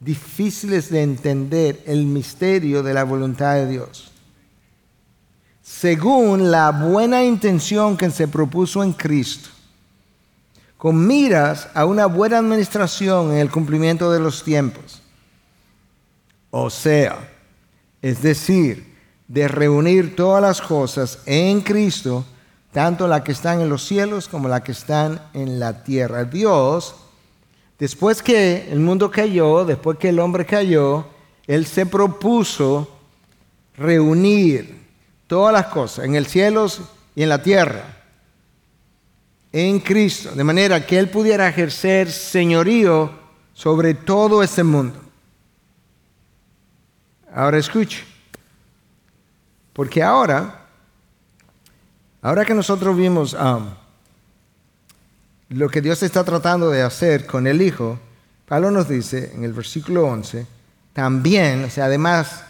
[SPEAKER 2] difíciles de entender, el misterio de la voluntad de Dios. Según la buena intención que se propuso en Cristo, con miras a una buena administración en el cumplimiento de los tiempos. O sea, es decir, de reunir todas las cosas en Cristo, tanto las que están en los cielos como las que están en la tierra. Dios, después que el mundo cayó, después que el hombre cayó, Él se propuso reunir todas las cosas en el cielo y en la tierra, en Cristo, de manera que Él pudiera ejercer señorío sobre todo ese mundo. Ahora escuche. Porque ahora, ahora que nosotros vimos um, lo que Dios está tratando de hacer con el Hijo, Pablo nos dice en el versículo 11, también, o sea, además,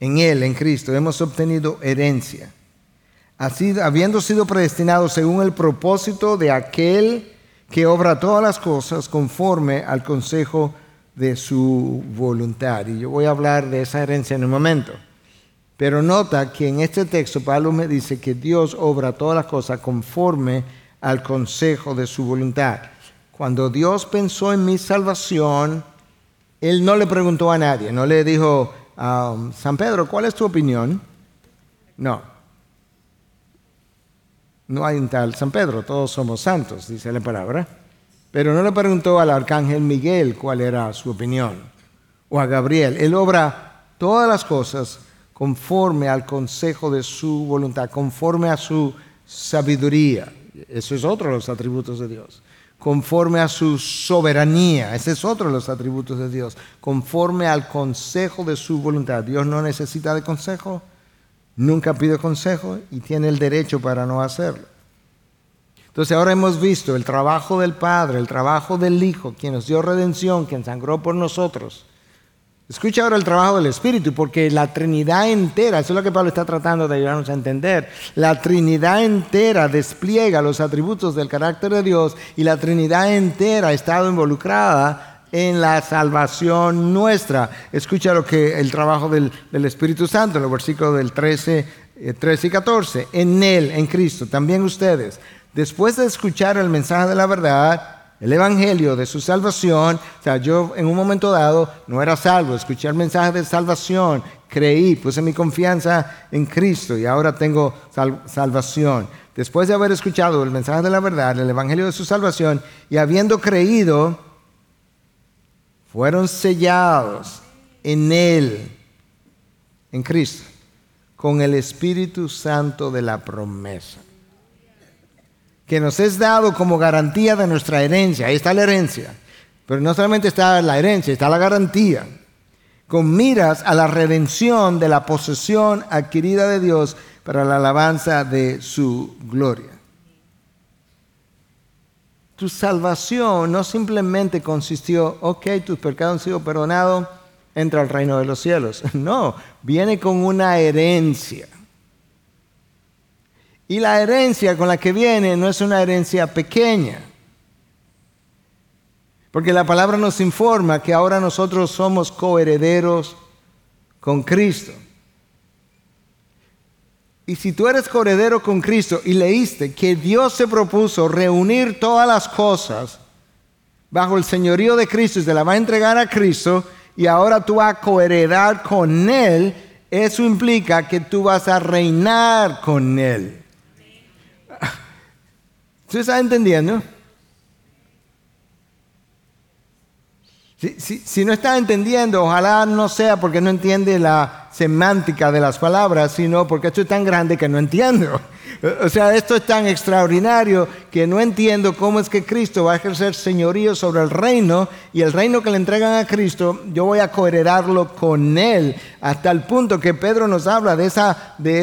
[SPEAKER 2] en Él, en Cristo, hemos obtenido herencia, así, habiendo sido predestinados según el propósito de aquel que obra todas las cosas conforme al consejo de su voluntad. Y yo voy a hablar de esa herencia en un momento. Pero nota que en este texto Pablo me dice que Dios obra todas las cosas conforme al consejo de su voluntad. Cuando Dios pensó en mi salvación, Él no le preguntó a nadie, no le dijo, um, San Pedro, ¿cuál es tu opinión? No. No hay un tal San Pedro, todos somos santos, dice la palabra. Pero no le preguntó al arcángel Miguel cuál era su opinión, o a Gabriel. Él obra todas las cosas conforme al consejo de su voluntad, conforme a su sabiduría. Eso es otro de los atributos de Dios. Conforme a su soberanía, ese es otro de los atributos de Dios. Conforme al consejo de su voluntad. Dios no necesita de consejo, nunca pide consejo y tiene el derecho para no hacerlo. Entonces ahora hemos visto el trabajo del Padre, el trabajo del Hijo, quien nos dio redención, quien sangró por nosotros Escucha ahora el trabajo del Espíritu, porque la Trinidad entera, eso es lo que Pablo está tratando de ayudarnos a entender, la Trinidad entera despliega los atributos del carácter de Dios y la Trinidad entera ha estado involucrada en la salvación nuestra. Escucha lo que el trabajo del, Espíritu Santo, en los versículos del 13, 13 eh, y 14, en Él, en Cristo, también ustedes, después de escuchar el mensaje de la verdad, el evangelio de su salvación. O sea, yo en un momento dado no era salvo, escuché el mensaje de salvación, creí, puse mi confianza en Cristo y ahora tengo salvación. Después de haber escuchado el mensaje de la verdad, el evangelio de su salvación y habiendo creído, fueron sellados en Él, en Cristo, con el Espíritu Santo de la promesa que nos es dado como garantía de nuestra herencia. Ahí está la herencia. Pero no solamente está la herencia, está la garantía. Con miras a la redención de la posesión adquirida de Dios para la alabanza de su gloria. Tu salvación no simplemente consistió, ok, tus pecados han sido perdonados, entra al reino de los cielos. No, viene con una herencia. Y la herencia con la que viene no es una herencia pequeña. Porque la palabra nos informa que ahora nosotros somos coherederos con Cristo. Y si tú eres coheredero con Cristo y leíste que Dios se propuso reunir todas las cosas bajo el señorío de Cristo y se la va a entregar a Cristo y ahora tú vas a coheredar con Él, eso implica que tú vas a reinar con Él. ¿Usted está entendiendo? Si, no está entendiendo, ojalá no sea porque no entiende la semántica de las palabras, sino porque esto es tan grande que no entiendo. O sea, esto es tan extraordinario que no entiendo cómo es que Cristo va a ejercer señorío sobre el reino y el reino que le entregan a Cristo, yo voy a coheredarlo con Él, hasta el punto que Pedro nos habla de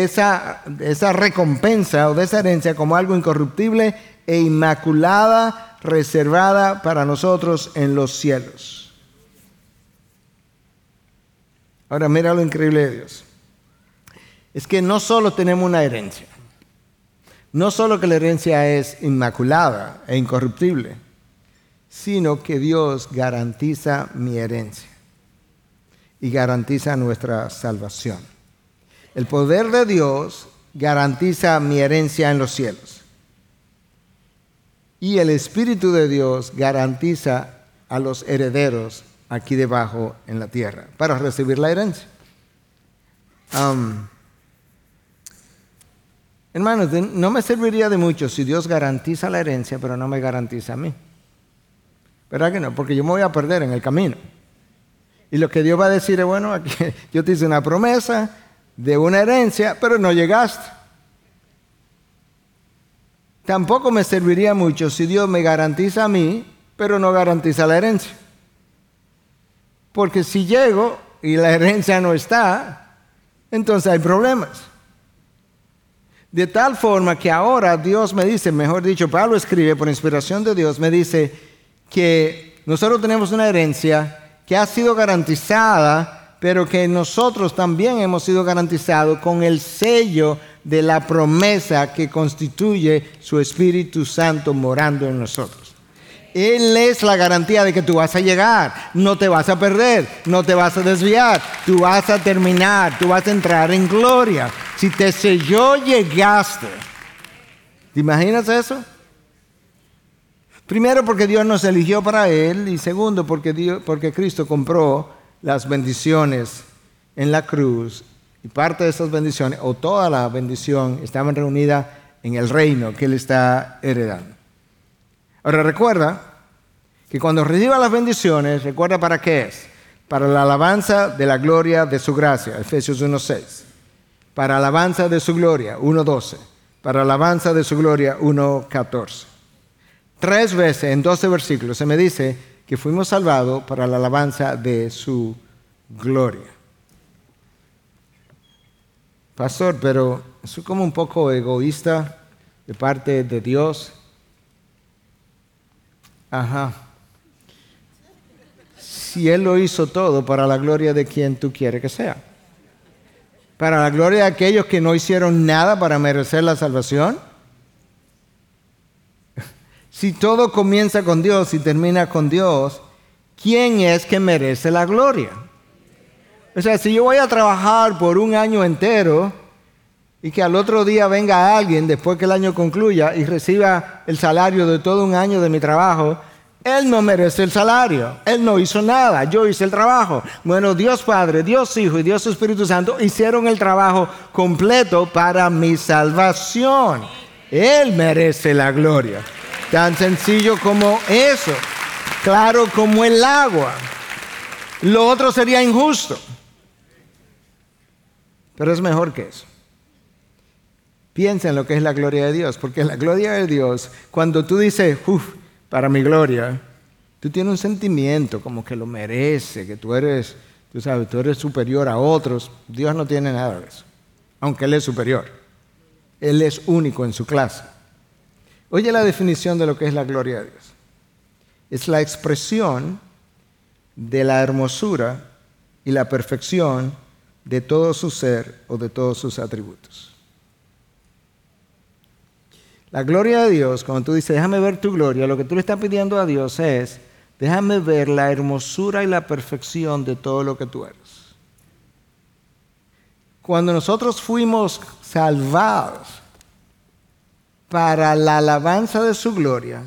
[SPEAKER 2] esa recompensa o de esa herencia como algo incorruptible e inmaculada, reservada para nosotros en los cielos. Ahora mira lo increíble de Dios. Es que no solo tenemos una herencia, no solo que la herencia es inmaculada e incorruptible, sino que Dios garantiza mi herencia y garantiza nuestra salvación. El poder de Dios garantiza mi herencia en los cielos. Y el Espíritu de Dios garantiza a los herederos aquí debajo en la tierra para recibir la herencia. Hermanos, no me serviría de mucho si Dios garantiza la herencia, pero no me garantiza a mí. ¿Verdad que no? Porque yo me voy a perder en el camino. Y lo que Dios va a decir es, bueno, aquí, yo te hice una promesa de una herencia, pero no llegaste. Tampoco me serviría mucho si Dios me garantiza a mí, pero no garantiza la herencia. Porque si llego y la herencia no está, entonces hay problemas. De tal forma que ahora Dios me dice, mejor dicho, Pablo escribe por inspiración de Dios, me dice que nosotros tenemos una herencia que ha sido garantizada, pero que nosotros también hemos sido garantizados con el sello de la promesa que constituye su Espíritu Santo morando en nosotros. Él es la garantía de que tú vas a llegar, no te vas a perder, no te vas a desviar, tú vas a terminar, tú vas a entrar en gloria. Si te selló, llegaste. ¿Te imaginas eso? Primero porque Dios nos eligió para Él y segundo porque, Dios, porque Cristo compró las bendiciones en la cruz y parte de esas bendiciones o toda la bendición estaban reunidas en el reino que Él está heredando. Ahora recuerda que cuando reciba las bendiciones, recuerda para qué es. Para la alabanza de la gloria de su gracia, Efesios 1.6. Para alabanza de su gloria, 1.12. Para alabanza de su gloria, 1.14. Tres veces en 12 versículos se me dice que fuimos salvados para la alabanza de su gloria. Pastor, pero eso es como un poco egoísta de parte de Dios Ajá. Si Él lo hizo todo para la gloria de quien tú quieres que sea. Para la gloria de aquellos que no hicieron nada para merecer la salvación. Si todo comienza con Dios y termina con Dios, ¿quién es que merece la gloria? O sea, si yo voy a trabajar por un año entero, y que al otro día venga alguien después que el año concluya y reciba el salario de todo un año de mi trabajo, él no merece el salario, él no hizo nada, yo hice el trabajo. Bueno, Dios Padre, Dios Hijo y Dios Espíritu Santo hicieron el trabajo completo para mi salvación. Él merece la gloria. Tan sencillo como eso, claro como el agua. Lo otro sería injusto, pero es mejor que eso. Piensa en lo que es la gloria de Dios, porque la gloria de Dios, cuando tú dices, uff, para mi gloria, tú tienes un sentimiento como que lo merece, que tú eres, tú sabes, tú eres superior a otros. Dios no tiene nada de eso, aunque Él es superior. Él es único en su clase. Oye la definición de lo que es la gloria de Dios. Es la expresión de la hermosura y la perfección de todo su ser o de todos sus atributos. La gloria de Dios, cuando tú dices, déjame ver tu gloria, lo que tú le estás pidiendo a Dios es, déjame ver la hermosura y la perfección de todo lo que tú eres. Cuando nosotros fuimos salvados para la alabanza de su gloria,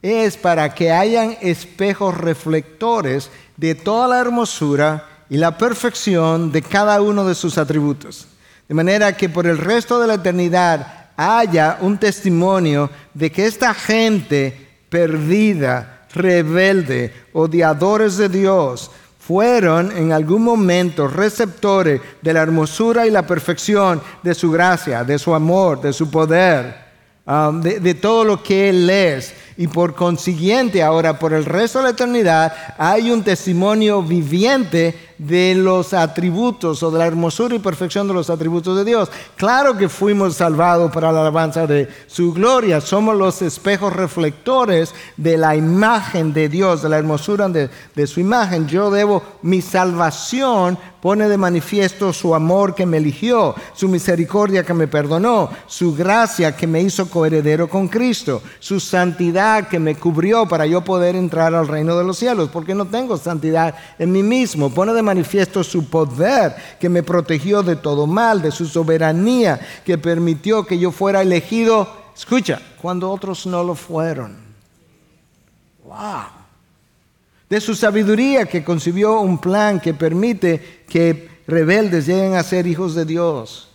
[SPEAKER 2] es para que hayan espejos reflectores de toda la hermosura y la perfección de cada uno de sus atributos. De manera que por el resto de la eternidad haya un testimonio de que esta gente perdida, rebelde, odiadores de Dios, fueron en algún momento receptores de la hermosura y la perfección de su gracia, de su amor, de su poder, um, de, de todo lo que Él es. Y por consiguiente, ahora por el resto de la eternidad, hay un testimonio viviente de los atributos o de la hermosura y perfección de los atributos de Dios. Claro que fuimos salvados para la alabanza de su gloria. Somos los espejos reflectores de la imagen de Dios, de la hermosura de, su imagen. Yo debo mi salvación pone de manifiesto su amor que me eligió, su misericordia que me perdonó, su gracia que me hizo coheredero con Cristo, su santidad que me cubrió para yo poder entrar al reino de los cielos, porque no tengo santidad en mí mismo. Pone de manifiesto su poder que me protegió de todo mal, de su soberanía que permitió que yo fuera elegido, escucha, cuando otros no lo fueron. Wow de su sabiduría que concibió un plan que permite que rebeldes lleguen a ser hijos de Dios.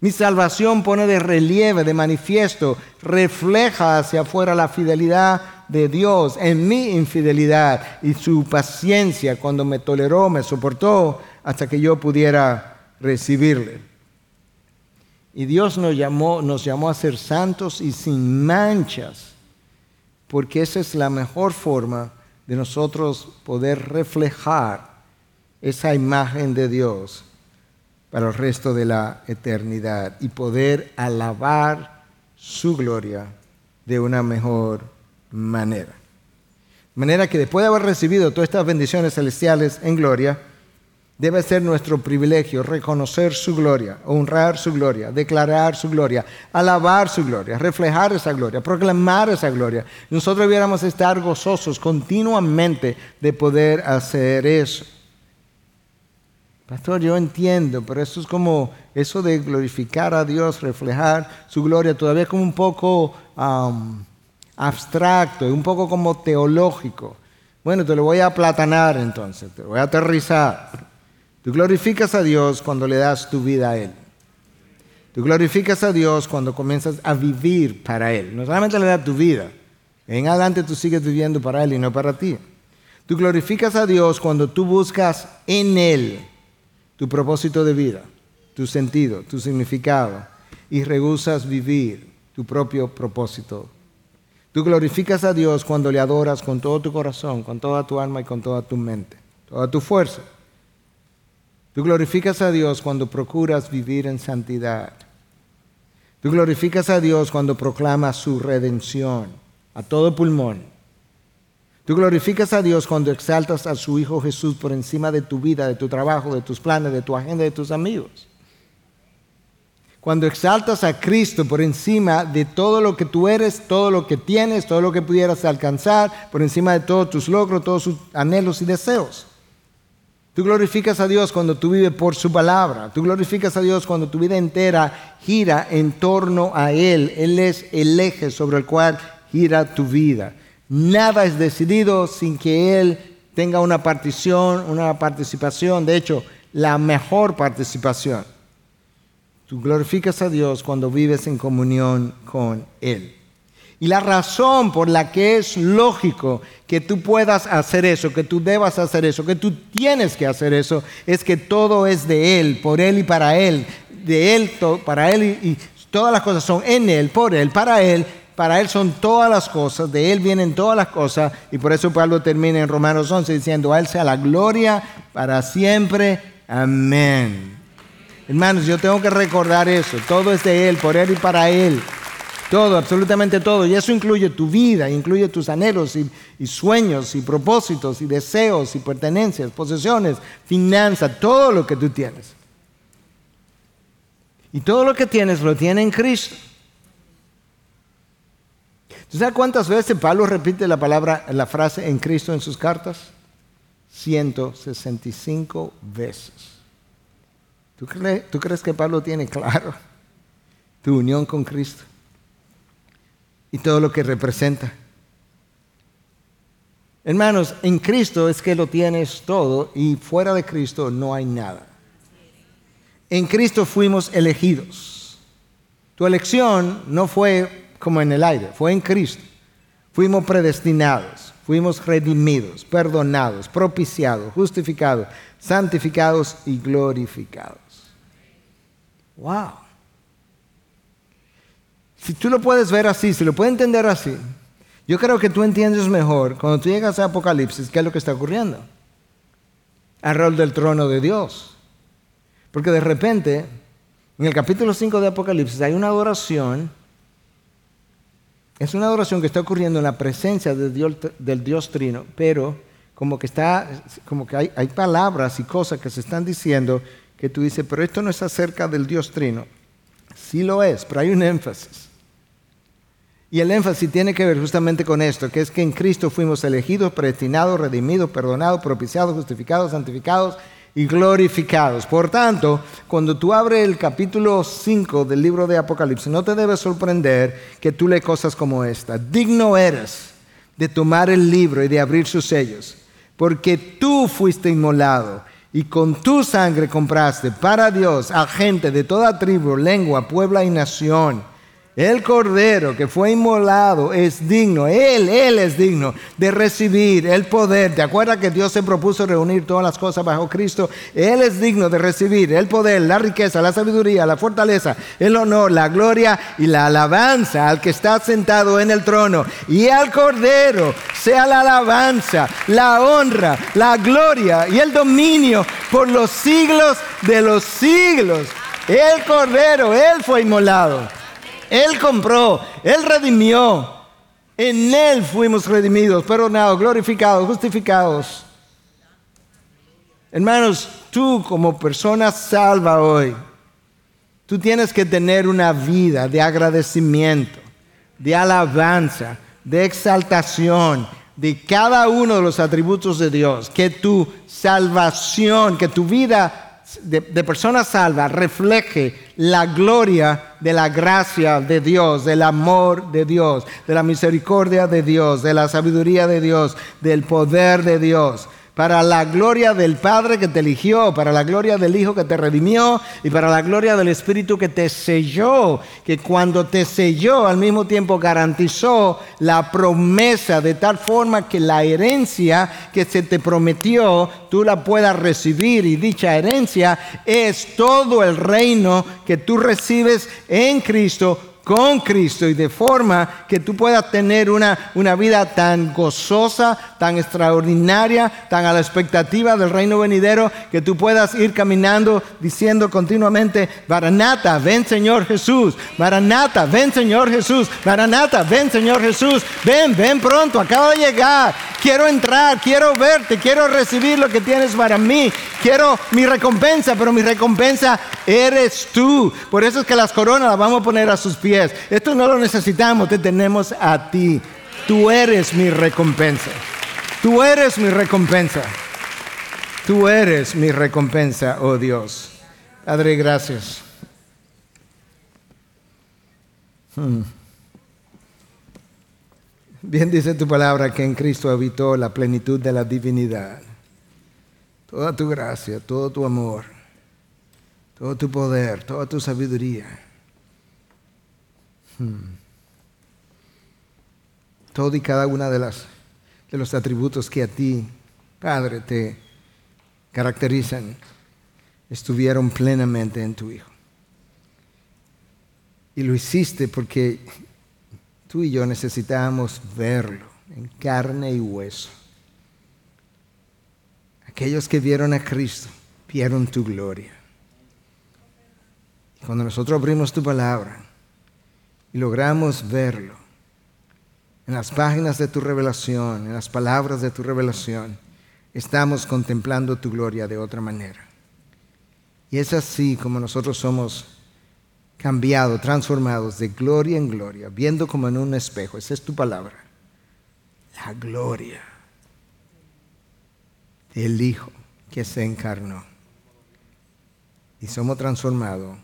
[SPEAKER 2] Mi salvación pone de relieve, de manifiesto, refleja hacia afuera la fidelidad de Dios en mi infidelidad y su paciencia cuando me toleró, me soportó hasta que yo pudiera recibirle. Y Dios nos llamó, nos llamó a ser santos y sin manchas, porque esa es la mejor forma de nosotros poder reflejar esa imagen de Dios para el resto de la eternidad y poder alabar su gloria de una mejor manera. De manera que después de haber recibido todas estas bendiciones celestiales en gloria, Debe ser nuestro privilegio reconocer su gloria, honrar su gloria, declarar su gloria, alabar su gloria, reflejar esa gloria, proclamar esa gloria. Nosotros debiéramos estar gozosos continuamente de poder hacer eso. Pastor, yo entiendo, pero eso es como eso de glorificar a Dios, reflejar su gloria, todavía como un poco um, abstracto, un poco como teológico. Bueno, te lo voy a aplatanar entonces, te lo voy a aterrizar. Tú glorificas a Dios cuando le das tu vida a Él. Tú glorificas a Dios cuando comienzas a vivir para Él. No solamente le das tu vida. En adelante tú sigues viviendo para Él y no para ti. Tú glorificas a Dios cuando tú buscas en Él tu propósito de vida, tu sentido, tu significado y rehusas vivir tu propio propósito. Tú glorificas a Dios cuando le adoras con todo tu corazón, con toda tu alma y con toda tu mente, toda tu fuerza. Tú glorificas a Dios cuando procuras vivir en santidad. Tú glorificas a Dios cuando proclamas su redención a todo pulmón. Tú glorificas a Dios cuando exaltas a su Hijo Jesús por encima de tu vida, de tu trabajo, de tus planes, de tu agenda, de tus amigos. Cuando exaltas a Cristo por encima de todo lo que tú eres, todo lo que tienes, todo lo que pudieras alcanzar, por encima de todos tus logros, todos sus anhelos y deseos. Tú glorificas a Dios cuando tú vives por su palabra. Tú glorificas a Dios cuando tu vida entera gira en torno a Él. Él es el eje sobre el cual gira tu vida. Nada es decidido sin que Él tenga una partición, una participación. De hecho, la mejor participación. Tú glorificas a Dios cuando vives en comunión con Él. Y la razón por la que es lógico que tú puedas hacer eso, que tú debas hacer eso, que tú tienes que hacer eso, es que todo es de Él, por Él y para Él. De Él, para Él y, todas las cosas son en Él, por Él, para Él. Para Él son todas las cosas, de Él vienen todas las cosas. Y por eso Pablo termina en Romanos 11 diciendo, a Él sea la gloria para siempre. Amén. Hermanos, yo tengo que recordar eso. Todo es de Él, por Él y para Él. Todo, absolutamente todo. Y eso incluye tu vida, incluye tus anhelos y, sueños y propósitos y deseos y pertenencias, posesiones, finanzas, todo lo que tú tienes. Y todo lo que tienes lo tiene en Cristo. ¿Tú sabes cuántas veces Pablo repite la palabra, la frase en Cristo en sus cartas? 165 veces. ¿Tú crees, ¿Tú crees que Pablo tiene claro tu unión con Cristo? y todo lo que representa. Hermanos, en Cristo es que lo tienes todo y fuera de Cristo no hay nada. En Cristo fuimos elegidos. Tu elección no fue como en el aire, fue en Cristo. Fuimos predestinados, fuimos redimidos, perdonados, propiciados, justificados, santificados y glorificados. Wow. Si tú lo puedes ver así, si lo puedes entender así, yo creo que tú entiendes mejor cuando tú llegas a Apocalipsis qué es lo que está ocurriendo. Al rol del trono de Dios. Porque de repente, en el capítulo 5 de Apocalipsis hay una adoración. Es una adoración que está ocurriendo en la presencia del Dios Trino, pero como que está, como que hay, hay palabras y cosas que se están diciendo que tú dices, pero esto no es acerca del Dios Trino. Sí lo es, pero hay un énfasis. Y el énfasis tiene que ver justamente con esto, que es que en Cristo fuimos elegidos, predestinados, redimidos, perdonados, propiciados, justificados, santificados y glorificados. Por tanto, cuando tú abres el capítulo 5 del libro de Apocalipsis, no te debe sorprender que tú lees cosas como esta. Digno eres de tomar el libro y de abrir sus sellos, porque tú fuiste inmolado y con tu sangre compraste para Dios a gente de toda tribu, lengua, pueblo y nación el cordero que fue inmolado es digno, Él, Él es digno de recibir el poder. ¿Te acuerdas que Dios se propuso reunir todas las cosas bajo Cristo? Él es digno de recibir el poder, la riqueza, la sabiduría, la fortaleza, el honor, la gloria y la alabanza al que está sentado en el trono. Y al cordero sea la alabanza, la honra, la gloria y el dominio por los siglos de los siglos. El cordero, Él fue inmolado. Él compró, Él redimió. En Él fuimos redimidos, perdonados, glorificados, justificados. Hermanos, tú como persona salva hoy, tú tienes que tener una vida de agradecimiento, de alabanza, de exaltación de cada uno de los atributos de Dios. Que tu salvación, que tu vida de, persona salva refleje la gloria de la gracia de Dios, del amor de Dios, de la misericordia de Dios, de la sabiduría de Dios, del poder de Dios para la gloria del Padre que te eligió, para la gloria del Hijo que te redimió y para la gloria del Espíritu que te selló, que cuando te selló al mismo tiempo garantizó la promesa de tal forma que la herencia que se te prometió tú la puedas recibir y dicha herencia es todo el reino que tú recibes en Cristo con Cristo y de forma que tú puedas tener una, una vida tan gozosa, tan extraordinaria, tan a la expectativa del reino venidero, que tú puedas ir caminando diciendo continuamente, Maranata, ven Señor Jesús, Maranata, ven Señor Jesús, Maranata, ven Señor Jesús, ven, ven pronto, acaba de llegar, quiero entrar, quiero verte, quiero recibir lo que tienes para mí, quiero mi recompensa, pero mi recompensa eres tú. Por eso es que las coronas las vamos a poner a sus pies esto no lo necesitamos, te tenemos a ti. Tú eres mi recompensa. Tú eres mi recompensa. Tú eres mi recompensa, oh Dios. Padre, gracias. Hmm. Bien dice tu palabra que en Cristo habitó la plenitud de la divinidad. Toda tu gracia, todo tu amor, todo tu poder, toda tu sabiduría Hmm. Todo y cada una de las de los atributos que a ti, Padre, te caracterizan, estuvieron plenamente en tu Hijo. Y lo hiciste porque tú y yo necesitábamos verlo en carne y hueso. Aquellos que vieron a Cristo vieron tu gloria. cuando nosotros abrimos tu palabra, y logramos verlo en las páginas de tu revelación, en las palabras de tu revelación, estamos contemplando tu gloria de otra manera. Y es así como nosotros somos cambiados, transformados de gloria en gloria, viendo como en un espejo. Esa es tu palabra. La gloria del Hijo que se encarnó. Y somos transformados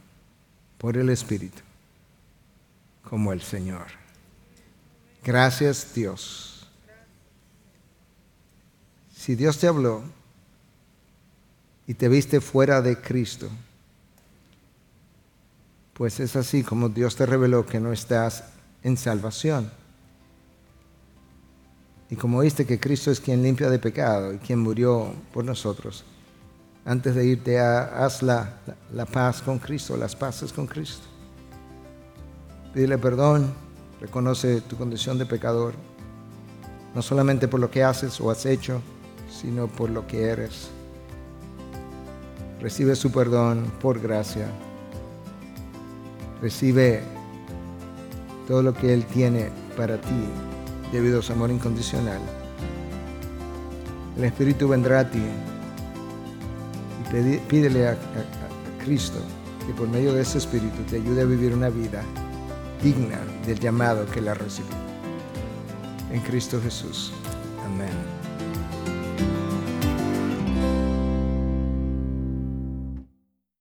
[SPEAKER 2] por el Espíritu como el Señor. Gracias Dios. Si Dios te habló y te viste fuera de Cristo, pues es así como Dios te reveló que no estás en salvación. Y como oíste que Cristo es quien limpia de pecado y quien murió por nosotros, antes de irte, haz la, la paz con Cristo, las paces con Cristo. Pídele perdón, reconoce tu condición de pecador, no solamente por lo que haces o has hecho, sino por lo que eres. Recibe su perdón por gracia. Recibe todo lo que Él tiene para ti debido a su amor incondicional. El Espíritu vendrá a ti y pídele a, Cristo que por medio de ese Espíritu te ayude a vivir una vida digna del llamado que Él ha recibido. En Cristo Jesús. Amén.